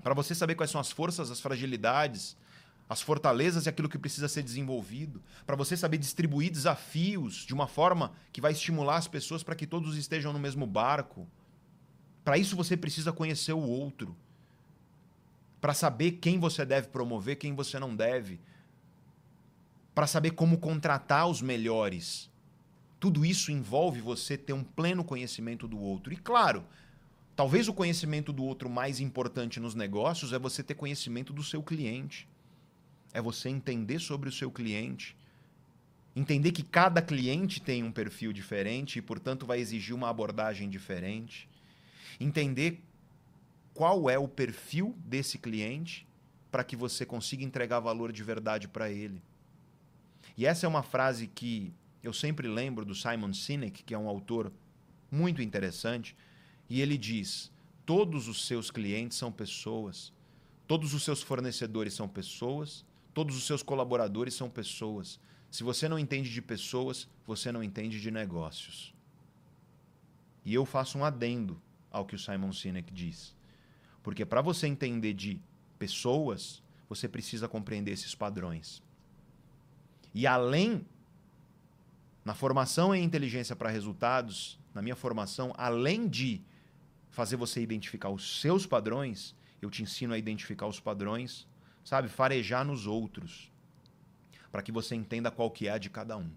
Para você saber quais são as forças, as fragilidades, as fortalezas e aquilo que precisa ser desenvolvido, para você saber distribuir desafios de uma forma que vai estimular as pessoas para que todos estejam no mesmo barco. Para isso você precisa conhecer o outro. Para saber quem você deve promover, quem você não deve. Para saber como contratar os melhores. Tudo isso envolve você ter um pleno conhecimento do outro. E claro, talvez o conhecimento do outro mais importante nos negócios é você ter conhecimento do seu cliente é você entender sobre o seu cliente Entender que cada cliente tem um perfil diferente e, portanto, vai exigir uma abordagem diferente. Entender qual é o perfil desse cliente para que você consiga entregar valor de verdade para ele. E essa é uma frase que eu sempre lembro do Simon Sinek, que é um autor muito interessante, e ele diz: todos os seus clientes são pessoas, todos os seus fornecedores são pessoas, todos os seus colaboradores são pessoas. Se você não entende de pessoas, você não entende de negócios. E eu faço um adendo ao que o Simon Sinek diz. Porque para você entender de pessoas, você precisa compreender esses padrões. E além, na formação em inteligência para resultados, na minha formação, além de fazer você identificar os seus padrões, eu te ensino a identificar os padrões, sabe? Farejar nos outros, para que você entenda qual que é a de cada um.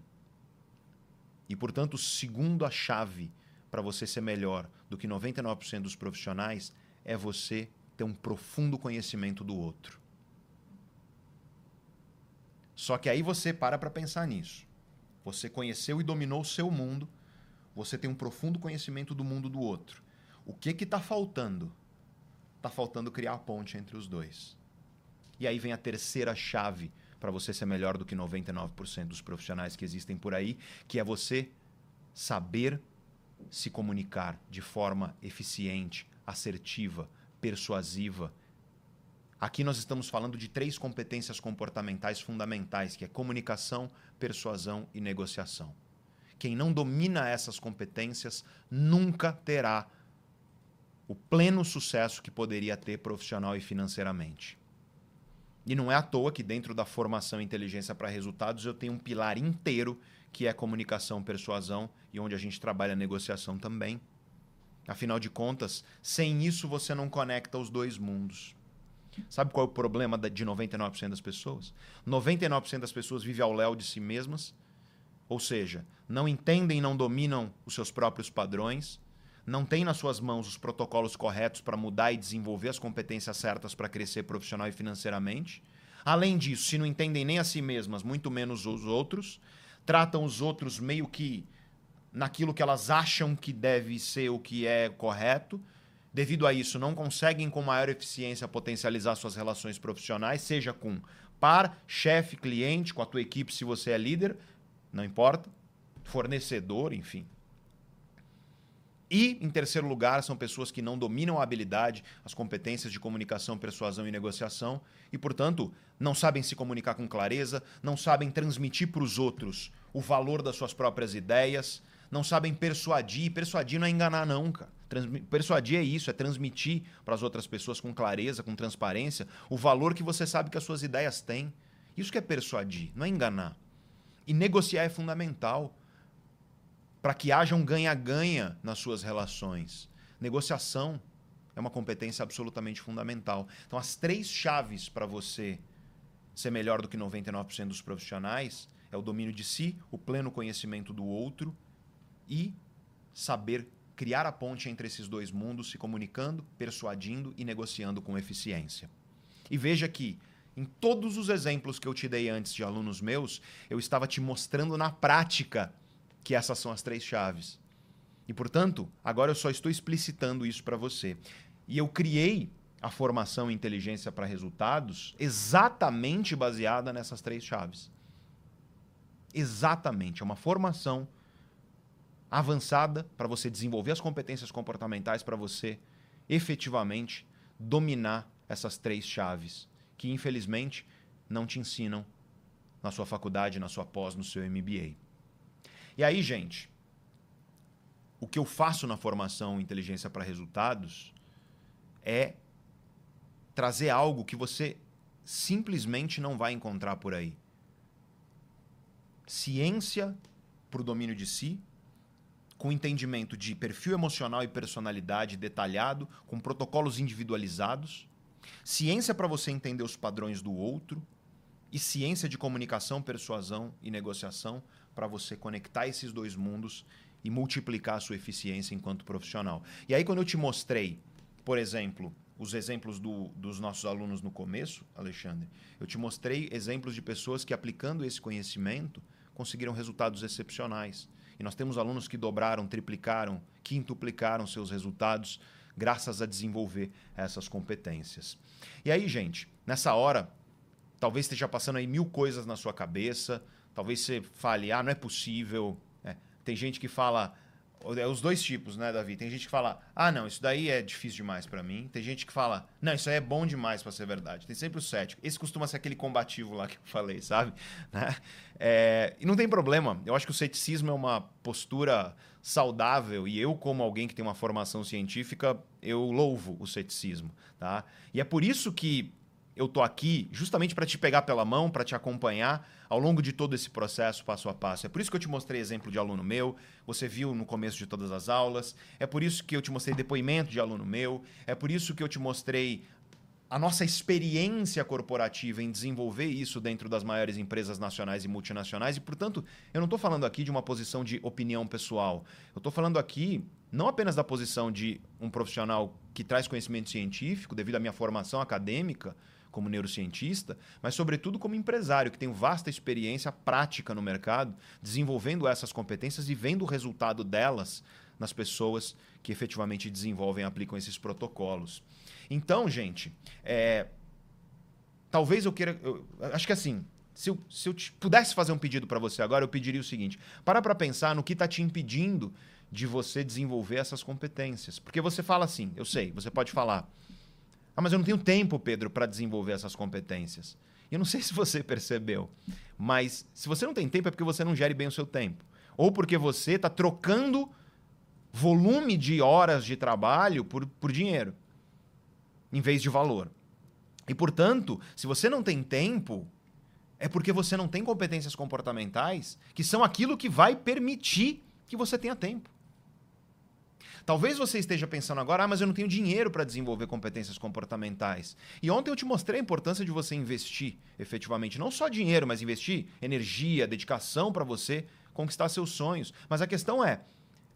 E, portanto, segundo a chave para você ser melhor do que 99% dos profissionais é você ter um profundo conhecimento do outro. Só que aí você para para pensar nisso. Você conheceu e dominou o seu mundo, você tem um profundo conhecimento do mundo do outro. O que que está faltando? Está faltando criar a ponte entre os dois. E aí vem a terceira chave para você ser melhor do que 99% dos profissionais que existem por aí, que é você saber se comunicar de forma eficiente, assertiva, persuasiva. Aqui nós estamos falando de três competências comportamentais fundamentais, que é comunicação, persuasão e negociação. Quem não domina essas competências nunca terá o pleno sucesso que poderia ter profissional e financeiramente. E não é à toa que dentro da formação inteligência para resultados eu tenho um pilar inteiro que é comunicação, persuasão e onde a gente trabalha negociação também. Afinal de contas, sem isso você não conecta os dois mundos. Sabe qual é o problema de 99% das pessoas? 99% das pessoas vivem ao léu de si mesmas, ou seja, não entendem não dominam os seus próprios padrões, não têm nas suas mãos os protocolos corretos para mudar e desenvolver as competências certas para crescer profissional e financeiramente. Além disso, se não entendem nem a si mesmas, muito menos os outros, tratam os outros meio que naquilo que elas acham que deve ser o que é correto. Devido a isso, não conseguem com maior eficiência potencializar suas relações profissionais, seja com par, chefe, cliente, com a tua equipe se você é líder, não importa, fornecedor, enfim. E, em terceiro lugar, são pessoas que não dominam a habilidade, as competências de comunicação, persuasão e negociação e, portanto, não sabem se comunicar com clareza, não sabem transmitir para os outros o valor das suas próprias ideias, não sabem persuadir. Persuadir não é enganar, não, cara. Transmi persuadir é isso, é transmitir para as outras pessoas com clareza, com transparência, o valor que você sabe que as suas ideias têm. Isso que é persuadir, não é enganar. E negociar é fundamental para que haja um ganha-ganha nas suas relações. Negociação é uma competência absolutamente fundamental. Então, as três chaves para você ser melhor do que 99% dos profissionais é o domínio de si, o pleno conhecimento do outro e saber criar a ponte entre esses dois mundos, se comunicando, persuadindo e negociando com eficiência. E veja que em todos os exemplos que eu te dei antes de alunos meus, eu estava te mostrando na prática que essas são as três chaves. E, portanto, agora eu só estou explicitando isso para você. E eu criei a formação inteligência para resultados exatamente baseada nessas três chaves. Exatamente. É uma formação avançada para você desenvolver as competências comportamentais para você efetivamente dominar essas três chaves que infelizmente não te ensinam na sua faculdade, na sua pós, no seu MBA. E aí, gente, o que eu faço na formação Inteligência para Resultados é trazer algo que você simplesmente não vai encontrar por aí. Ciência para o domínio de si, com entendimento de perfil emocional e personalidade detalhado, com protocolos individualizados, ciência para você entender os padrões do outro e ciência de comunicação, persuasão e negociação para você conectar esses dois mundos e multiplicar a sua eficiência enquanto profissional. E aí, quando eu te mostrei, por exemplo, os exemplos do, dos nossos alunos no começo, Alexandre, eu te mostrei exemplos de pessoas que, aplicando esse conhecimento, conseguiram resultados excepcionais. E nós temos alunos que dobraram, triplicaram, quintuplicaram seus resultados graças a desenvolver essas competências. E aí, gente, nessa hora, talvez esteja passando aí mil coisas na sua cabeça, talvez você fale, ah, não é possível. É. Tem gente que fala, é os dois tipos, né, Davi? Tem gente que fala, ah, não, isso daí é difícil demais para mim. Tem gente que fala, não, isso aí é bom demais para ser verdade. Tem sempre o cético. Esse costuma ser aquele combativo lá que eu falei, sabe? Né? É, e não tem problema. Eu acho que o ceticismo é uma postura saudável e eu, como alguém que tem uma formação científica, eu louvo o ceticismo, tá? E é por isso que eu tô aqui justamente para te pegar pela mão, para te acompanhar ao longo de todo esse processo passo a passo. É por isso que eu te mostrei exemplo de aluno meu, você viu no começo de todas as aulas. É por isso que eu te mostrei depoimento de aluno meu. É por isso que eu te mostrei a nossa experiência corporativa em desenvolver isso dentro das maiores empresas nacionais e multinacionais. E, portanto, eu não estou falando aqui de uma posição de opinião pessoal. Eu estou falando aqui não apenas da posição de um profissional que traz conhecimento científico, devido à minha formação acadêmica, como neurocientista, mas sobretudo como empresário que tem vasta experiência prática no mercado, desenvolvendo essas competências e vendo o resultado delas nas pessoas que efetivamente desenvolvem e aplicam esses protocolos. Então, gente, é, talvez eu queira. Eu, acho que assim, se eu, se eu pudesse fazer um pedido para você agora, eu pediria o seguinte: para para pensar no que está te impedindo de você desenvolver essas competências. Porque você fala assim, eu sei, você pode falar. Ah, mas eu não tenho tempo, Pedro, para desenvolver essas competências. Eu não sei se você percebeu, mas se você não tem tempo é porque você não gere bem o seu tempo. Ou porque você está trocando volume de horas de trabalho por, por dinheiro, em vez de valor. E, portanto, se você não tem tempo, é porque você não tem competências comportamentais que são aquilo que vai permitir que você tenha tempo. Talvez você esteja pensando agora, ah, mas eu não tenho dinheiro para desenvolver competências comportamentais. E ontem eu te mostrei a importância de você investir efetivamente, não só dinheiro, mas investir energia, dedicação para você conquistar seus sonhos. Mas a questão é,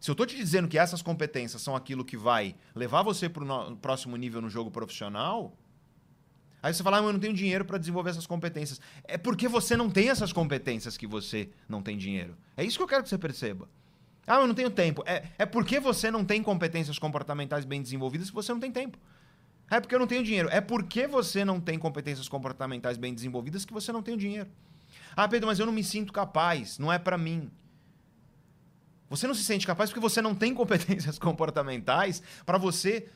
se eu estou te dizendo que essas competências são aquilo que vai levar você para o próximo nível no jogo profissional, Aí você fala, ah, eu não tenho dinheiro para desenvolver essas competências. É porque você não tem essas competências que você não tem dinheiro. É isso que eu quero que você perceba. Ah, eu não tenho tempo. É, é porque você não tem competências comportamentais bem desenvolvidas que você não tem tempo. É porque eu não tenho dinheiro. É porque você não tem competências comportamentais bem desenvolvidas que você não tem o dinheiro. Ah, Pedro, mas eu não me sinto capaz. Não é para mim. Você não se sente capaz porque você não tem competências comportamentais para você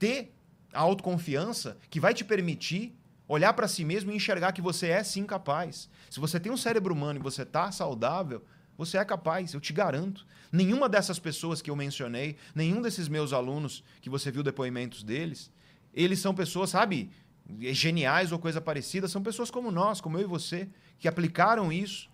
ter a autoconfiança que vai te permitir olhar para si mesmo e enxergar que você é sim capaz. Se você tem um cérebro humano e você está saudável, você é capaz, eu te garanto. Nenhuma dessas pessoas que eu mencionei, nenhum desses meus alunos que você viu depoimentos deles, eles são pessoas, sabe, geniais ou coisa parecida, são pessoas como nós, como eu e você, que aplicaram isso,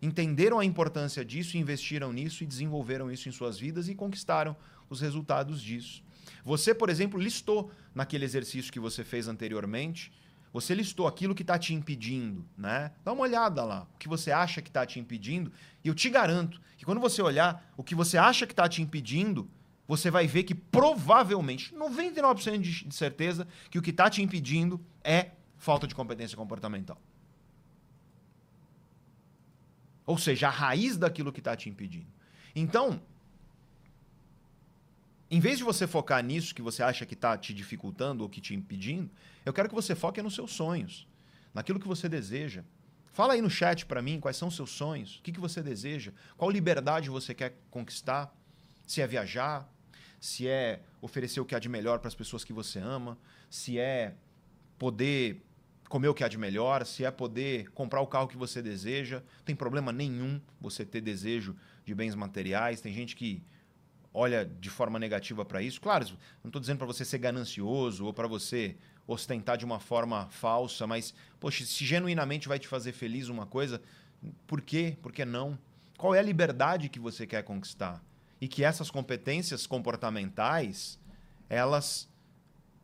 entenderam a importância disso, investiram nisso e desenvolveram isso em suas vidas e conquistaram os resultados disso. Você, por exemplo, listou naquele exercício que você fez anteriormente você listou aquilo que está te impedindo, né? Dá uma olhada lá, o que você acha que está te impedindo. E eu te garanto que quando você olhar o que você acha que está te impedindo, você vai ver que provavelmente, 99% de certeza, que o que está te impedindo é falta de competência comportamental. Ou seja, a raiz daquilo que está te impedindo. Então, em vez de você focar nisso que você acha que está te dificultando ou que te impedindo, eu quero que você foque nos seus sonhos, naquilo que você deseja. Fala aí no chat para mim quais são os seus sonhos, o que, que você deseja, qual liberdade você quer conquistar, se é viajar, se é oferecer o que há de melhor para as pessoas que você ama, se é poder comer o que há de melhor, se é poder comprar o carro que você deseja. Não tem problema nenhum você ter desejo de bens materiais. Tem gente que olha de forma negativa para isso. Claro, não estou dizendo para você ser ganancioso ou para você ostentar de uma forma falsa, mas, poxa, se genuinamente vai te fazer feliz uma coisa, por quê? Por que não? Qual é a liberdade que você quer conquistar? E que essas competências comportamentais, elas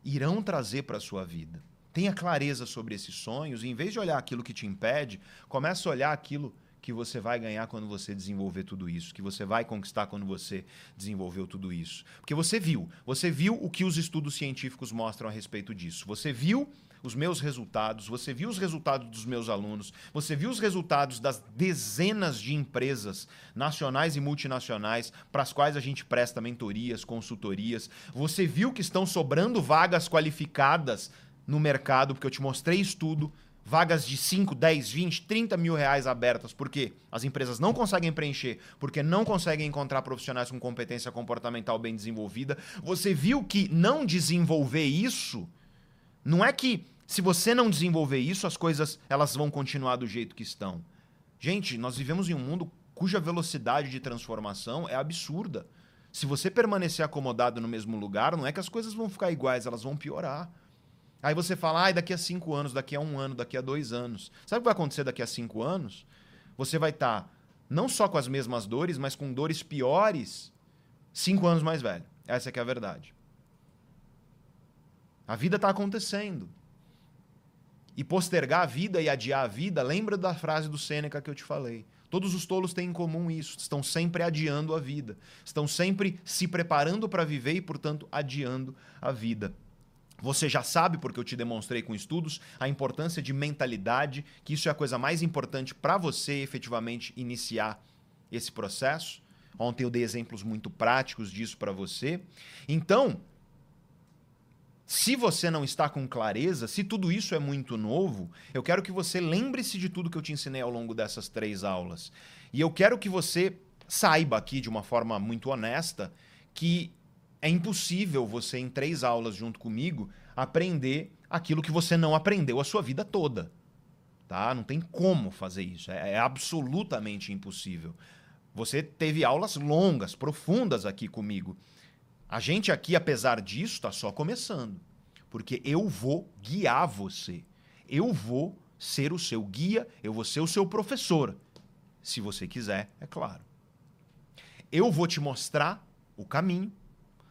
irão trazer para a sua vida. Tenha clareza sobre esses sonhos e, em vez de olhar aquilo que te impede, comece a olhar aquilo que você vai ganhar quando você desenvolver tudo isso, que você vai conquistar quando você desenvolveu tudo isso. Porque você viu, você viu o que os estudos científicos mostram a respeito disso. Você viu os meus resultados, você viu os resultados dos meus alunos, você viu os resultados das dezenas de empresas nacionais e multinacionais para as quais a gente presta mentorias, consultorias, você viu que estão sobrando vagas qualificadas no mercado, porque eu te mostrei estudo, vagas de 5, 10, 20, 30 mil reais abertas, porque as empresas não conseguem preencher, porque não conseguem encontrar profissionais com competência comportamental bem desenvolvida. Você viu que não desenvolver isso não é que se você não desenvolver isso, as coisas elas vão continuar do jeito que estão. Gente, nós vivemos em um mundo cuja velocidade de transformação é absurda. Se você permanecer acomodado no mesmo lugar, não é que as coisas vão ficar iguais, elas vão piorar. Aí você fala, ah, daqui a cinco anos, daqui a um ano, daqui a dois anos. Sabe o que vai acontecer daqui a cinco anos? Você vai estar tá não só com as mesmas dores, mas com dores piores cinco anos mais velho. Essa é que é a verdade. A vida está acontecendo. E postergar a vida e adiar a vida, lembra da frase do Sêneca que eu te falei. Todos os tolos têm em comum isso, estão sempre adiando a vida, estão sempre se preparando para viver e, portanto, adiando a vida. Você já sabe, porque eu te demonstrei com estudos, a importância de mentalidade, que isso é a coisa mais importante para você efetivamente iniciar esse processo. Ontem eu dei exemplos muito práticos disso para você. Então, se você não está com clareza, se tudo isso é muito novo, eu quero que você lembre-se de tudo que eu te ensinei ao longo dessas três aulas. E eu quero que você saiba aqui de uma forma muito honesta que é impossível você, em três aulas junto comigo, aprender aquilo que você não aprendeu a sua vida toda. Tá? Não tem como fazer isso. É, é absolutamente impossível. Você teve aulas longas, profundas aqui comigo. A gente aqui, apesar disso, está só começando. Porque eu vou guiar você. Eu vou ser o seu guia, eu vou ser o seu professor. Se você quiser, é claro. Eu vou te mostrar o caminho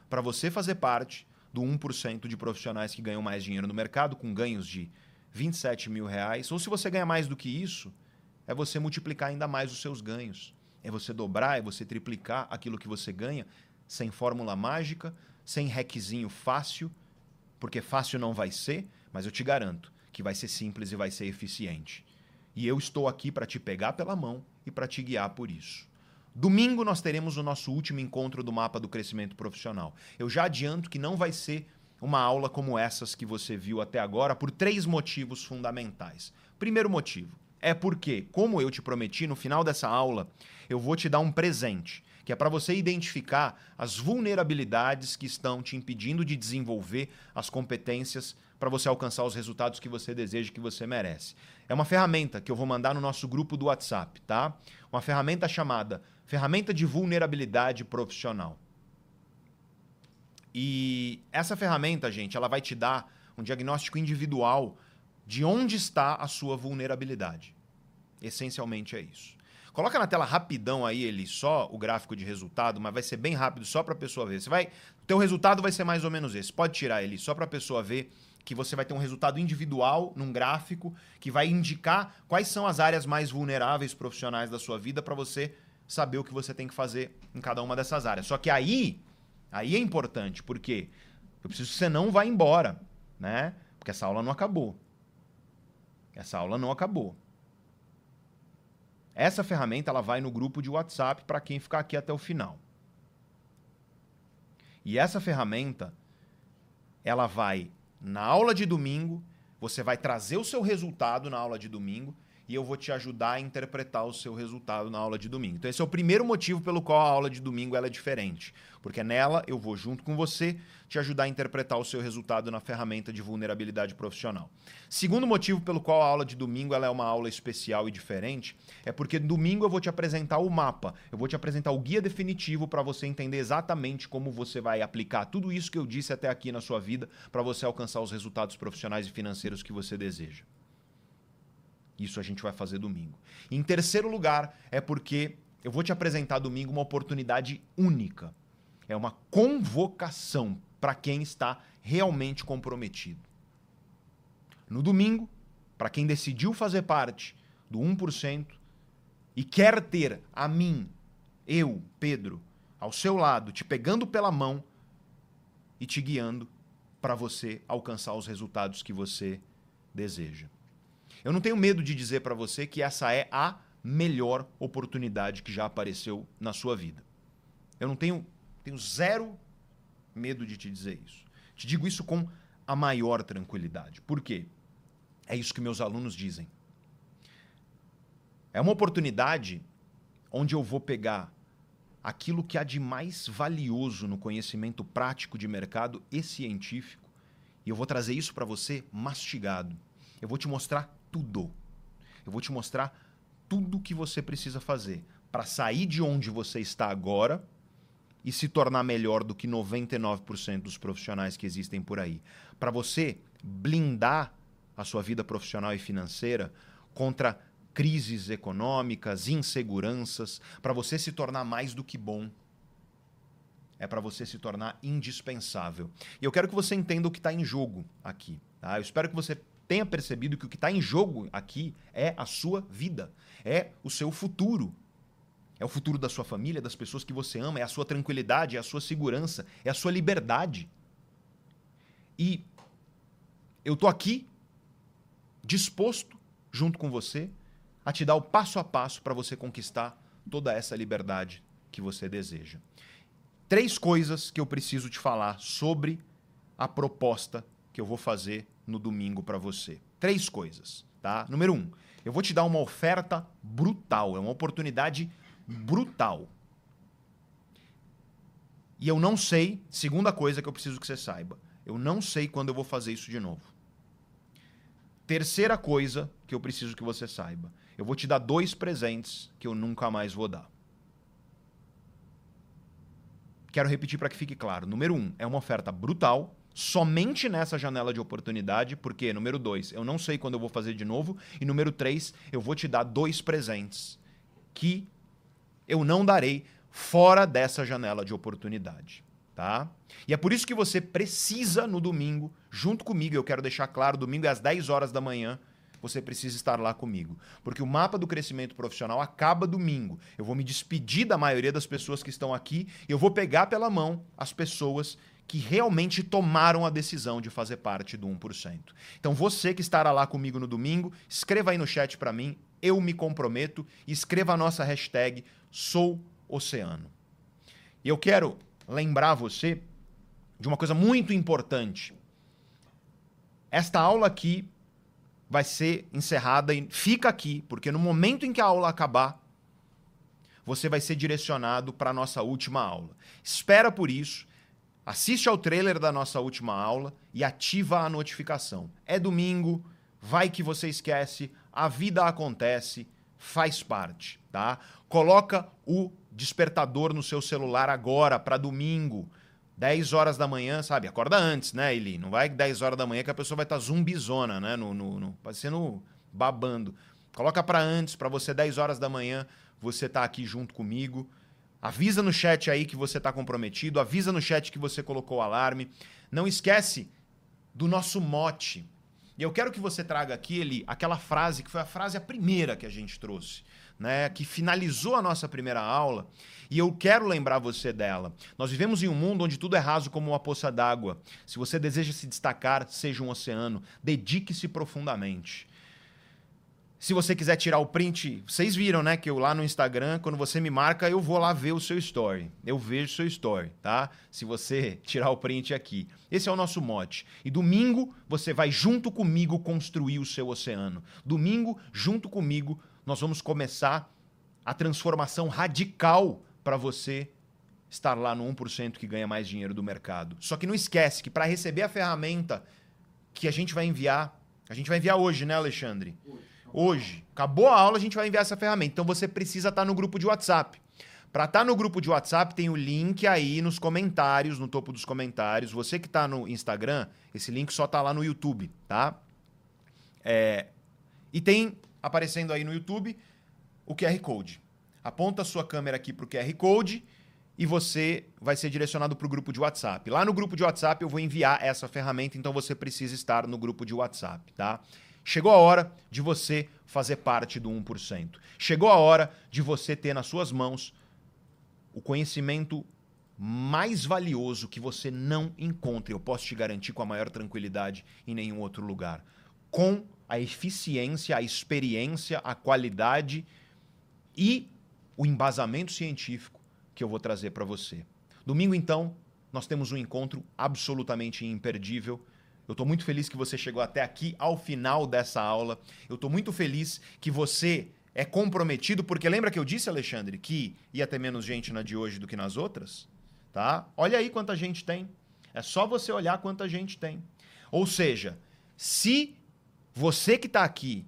para você fazer parte do 1% de profissionais que ganham mais dinheiro no mercado, com ganhos de 27 mil reais. Ou se você ganha mais do que isso, é você multiplicar ainda mais os seus ganhos. É você dobrar, é você triplicar aquilo que você ganha, sem fórmula mágica, sem requisinho fácil, porque fácil não vai ser, mas eu te garanto que vai ser simples e vai ser eficiente. E eu estou aqui para te pegar pela mão e para te guiar por isso. Domingo nós teremos o nosso último encontro do mapa do crescimento profissional. Eu já adianto que não vai ser uma aula como essas que você viu até agora por três motivos fundamentais. Primeiro motivo é porque, como eu te prometi, no final dessa aula eu vou te dar um presente, que é para você identificar as vulnerabilidades que estão te impedindo de desenvolver as competências para você alcançar os resultados que você deseja, que você merece. É uma ferramenta que eu vou mandar no nosso grupo do WhatsApp, tá? Uma ferramenta chamada ferramenta de vulnerabilidade profissional. E essa ferramenta, gente, ela vai te dar um diagnóstico individual de onde está a sua vulnerabilidade. Essencialmente é isso. Coloca na tela rapidão aí ele só o gráfico de resultado, mas vai ser bem rápido só para a pessoa ver. Você vai, o teu resultado vai ser mais ou menos esse. Pode tirar ele só para a pessoa ver que você vai ter um resultado individual num gráfico que vai indicar quais são as áreas mais vulneráveis profissionais da sua vida para você saber o que você tem que fazer em cada uma dessas áreas. Só que aí, aí é importante, porque eu preciso que você não vá embora, né? Porque essa aula não acabou. Essa aula não acabou. Essa ferramenta ela vai no grupo de WhatsApp para quem ficar aqui até o final. E essa ferramenta ela vai na aula de domingo, você vai trazer o seu resultado na aula de domingo e eu vou te ajudar a interpretar o seu resultado na aula de domingo. Então esse é o primeiro motivo pelo qual a aula de domingo é diferente, porque nela eu vou junto com você te ajudar a interpretar o seu resultado na ferramenta de vulnerabilidade profissional. Segundo motivo pelo qual a aula de domingo é uma aula especial e diferente, é porque domingo eu vou te apresentar o mapa, eu vou te apresentar o guia definitivo para você entender exatamente como você vai aplicar tudo isso que eu disse até aqui na sua vida para você alcançar os resultados profissionais e financeiros que você deseja. Isso a gente vai fazer domingo. Em terceiro lugar, é porque eu vou te apresentar domingo uma oportunidade única. É uma convocação para quem está realmente comprometido. No domingo, para quem decidiu fazer parte do 1% e quer ter a mim, eu, Pedro, ao seu lado, te pegando pela mão e te guiando para você alcançar os resultados que você deseja. Eu não tenho medo de dizer para você que essa é a melhor oportunidade que já apareceu na sua vida. Eu não tenho, tenho zero medo de te dizer isso. Te digo isso com a maior tranquilidade. Por quê? É isso que meus alunos dizem. É uma oportunidade onde eu vou pegar aquilo que há de mais valioso no conhecimento prático de mercado e científico e eu vou trazer isso para você mastigado. Eu vou te mostrar tudo. Eu vou te mostrar tudo o que você precisa fazer para sair de onde você está agora e se tornar melhor do que 99% dos profissionais que existem por aí. Para você blindar a sua vida profissional e financeira contra crises econômicas, inseguranças, para você se tornar mais do que bom. É para você se tornar indispensável. E eu quero que você entenda o que está em jogo aqui. Tá? Eu espero que você tenha percebido que o que está em jogo aqui é a sua vida, é o seu futuro. É o futuro da sua família, das pessoas que você ama, é a sua tranquilidade, é a sua segurança, é a sua liberdade. E eu tô aqui disposto, junto com você, a te dar o passo a passo para você conquistar toda essa liberdade que você deseja. Três coisas que eu preciso te falar sobre a proposta que eu vou fazer no domingo para você. Três coisas, tá? Número um, eu vou te dar uma oferta brutal, é uma oportunidade brutal. E eu não sei, segunda coisa que eu preciso que você saiba, eu não sei quando eu vou fazer isso de novo. Terceira coisa que eu preciso que você saiba, eu vou te dar dois presentes que eu nunca mais vou dar. Quero repetir para que fique claro. Número um, é uma oferta brutal, somente nessa janela de oportunidade, porque, número dois, eu não sei quando eu vou fazer de novo, e número três, eu vou te dar dois presentes que eu não darei fora dessa janela de oportunidade, tá? E é por isso que você precisa no domingo, junto comigo, eu quero deixar claro, domingo é às 10 horas da manhã, você precisa estar lá comigo. Porque o mapa do crescimento profissional acaba domingo. Eu vou me despedir da maioria das pessoas que estão aqui e eu vou pegar pela mão as pessoas que realmente tomaram a decisão de fazer parte do 1%. Então você que estará lá comigo no domingo, escreva aí no chat para mim, eu me comprometo, e escreva a nossa hashtag SouOceano. E eu quero lembrar você de uma coisa muito importante. Esta aula aqui vai ser encerrada e fica aqui, porque no momento em que a aula acabar, você vai ser direcionado para a nossa última aula. Espera por isso Assiste ao trailer da nossa última aula e ativa a notificação. É domingo, vai que você esquece, a vida acontece, faz parte, tá? Coloca o despertador no seu celular agora para domingo. 10 horas da manhã, sabe? Acorda antes, né, Eli? Não vai 10 horas da manhã que a pessoa vai estar tá zumbizona, né? No, no, no, parecendo babando. Coloca para antes, para você 10 horas da manhã, você tá aqui junto comigo. Avisa no chat aí que você está comprometido, avisa no chat que você colocou o alarme. Não esquece do nosso mote. E eu quero que você traga aqui, aquela frase que foi a frase a primeira que a gente trouxe, né, que finalizou a nossa primeira aula, e eu quero lembrar você dela. Nós vivemos em um mundo onde tudo é raso como uma poça d'água. Se você deseja se destacar, seja um oceano, dedique-se profundamente. Se você quiser tirar o print, vocês viram, né, que eu lá no Instagram, quando você me marca, eu vou lá ver o seu story. Eu vejo o seu story, tá? Se você tirar o print aqui. Esse é o nosso mote. E domingo você vai junto comigo construir o seu oceano. Domingo, junto comigo, nós vamos começar a transformação radical para você estar lá no 1% que ganha mais dinheiro do mercado. Só que não esquece que para receber a ferramenta que a gente vai enviar, a gente vai enviar hoje, né, Alexandre? Hoje hoje. Acabou a aula, a gente vai enviar essa ferramenta. Então você precisa estar no grupo de WhatsApp. Para estar no grupo de WhatsApp, tem o link aí nos comentários, no topo dos comentários. Você que está no Instagram, esse link só está lá no YouTube, tá? É... E tem aparecendo aí no YouTube o QR Code. Aponta a sua câmera aqui para o QR Code e você vai ser direcionado para o grupo de WhatsApp. Lá no grupo de WhatsApp eu vou enviar essa ferramenta, então você precisa estar no grupo de WhatsApp, tá? Chegou a hora de você fazer parte do 1%. Chegou a hora de você ter nas suas mãos o conhecimento mais valioso que você não encontra, eu posso te garantir com a maior tranquilidade, em nenhum outro lugar. com a eficiência, a experiência, a qualidade e o embasamento científico que eu vou trazer para você. Domingo, então, nós temos um encontro absolutamente imperdível. Eu estou muito feliz que você chegou até aqui, ao final dessa aula. Eu estou muito feliz que você é comprometido, porque lembra que eu disse, Alexandre, que ia ter menos gente na de hoje do que nas outras? Tá? Olha aí quanta gente tem. É só você olhar quanta gente tem. Ou seja, se você que está aqui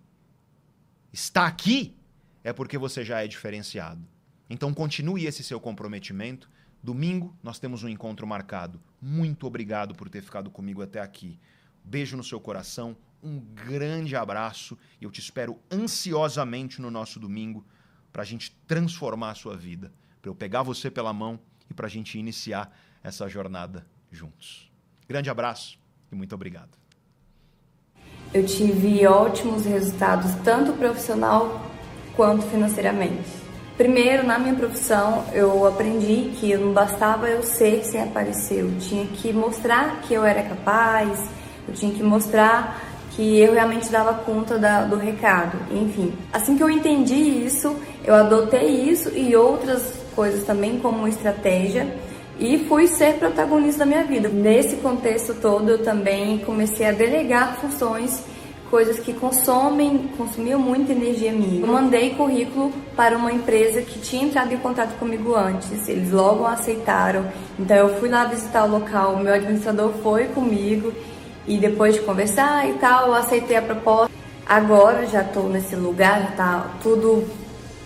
está aqui, é porque você já é diferenciado. Então continue esse seu comprometimento. Domingo nós temos um encontro marcado. Muito obrigado por ter ficado comigo até aqui. Beijo no seu coração, um grande abraço e eu te espero ansiosamente no nosso domingo para a gente transformar a sua vida, para eu pegar você pela mão e para a gente iniciar essa jornada juntos. Grande abraço e muito obrigado. Eu tive ótimos resultados, tanto profissional quanto financeiramente. Primeiro, na minha profissão, eu aprendi que não bastava eu ser sem aparecer, eu tinha que mostrar que eu era capaz, eu tinha que mostrar que eu realmente dava conta da, do recado, enfim. Assim que eu entendi isso, eu adotei isso e outras coisas também como estratégia e fui ser protagonista da minha vida. Nesse contexto todo, eu também comecei a delegar funções coisas que consomem, consumiam muita energia minha. Eu mandei currículo para uma empresa que tinha entrado em contato comigo antes, eles logo aceitaram. Então eu fui lá visitar o local, o meu administrador foi comigo e depois de conversar e tal, eu aceitei a proposta. Agora já estou nesse lugar, tá tudo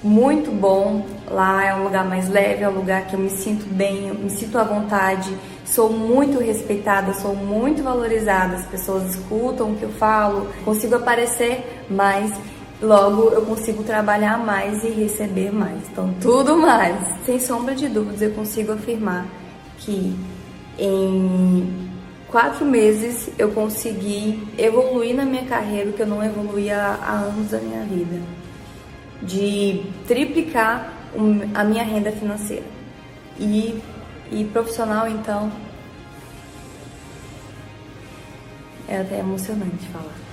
muito bom. Lá é um lugar mais leve, é um lugar que eu me sinto bem, eu me sinto à vontade sou muito respeitada, sou muito valorizada, as pessoas escutam o que eu falo, consigo aparecer mais, logo eu consigo trabalhar mais e receber mais. Então, tudo mais. Sem sombra de dúvidas, eu consigo afirmar que em quatro meses eu consegui evoluir na minha carreira, que eu não evoluía há anos da minha vida. De triplicar a minha renda financeira. E e profissional, então, é até emocionante falar.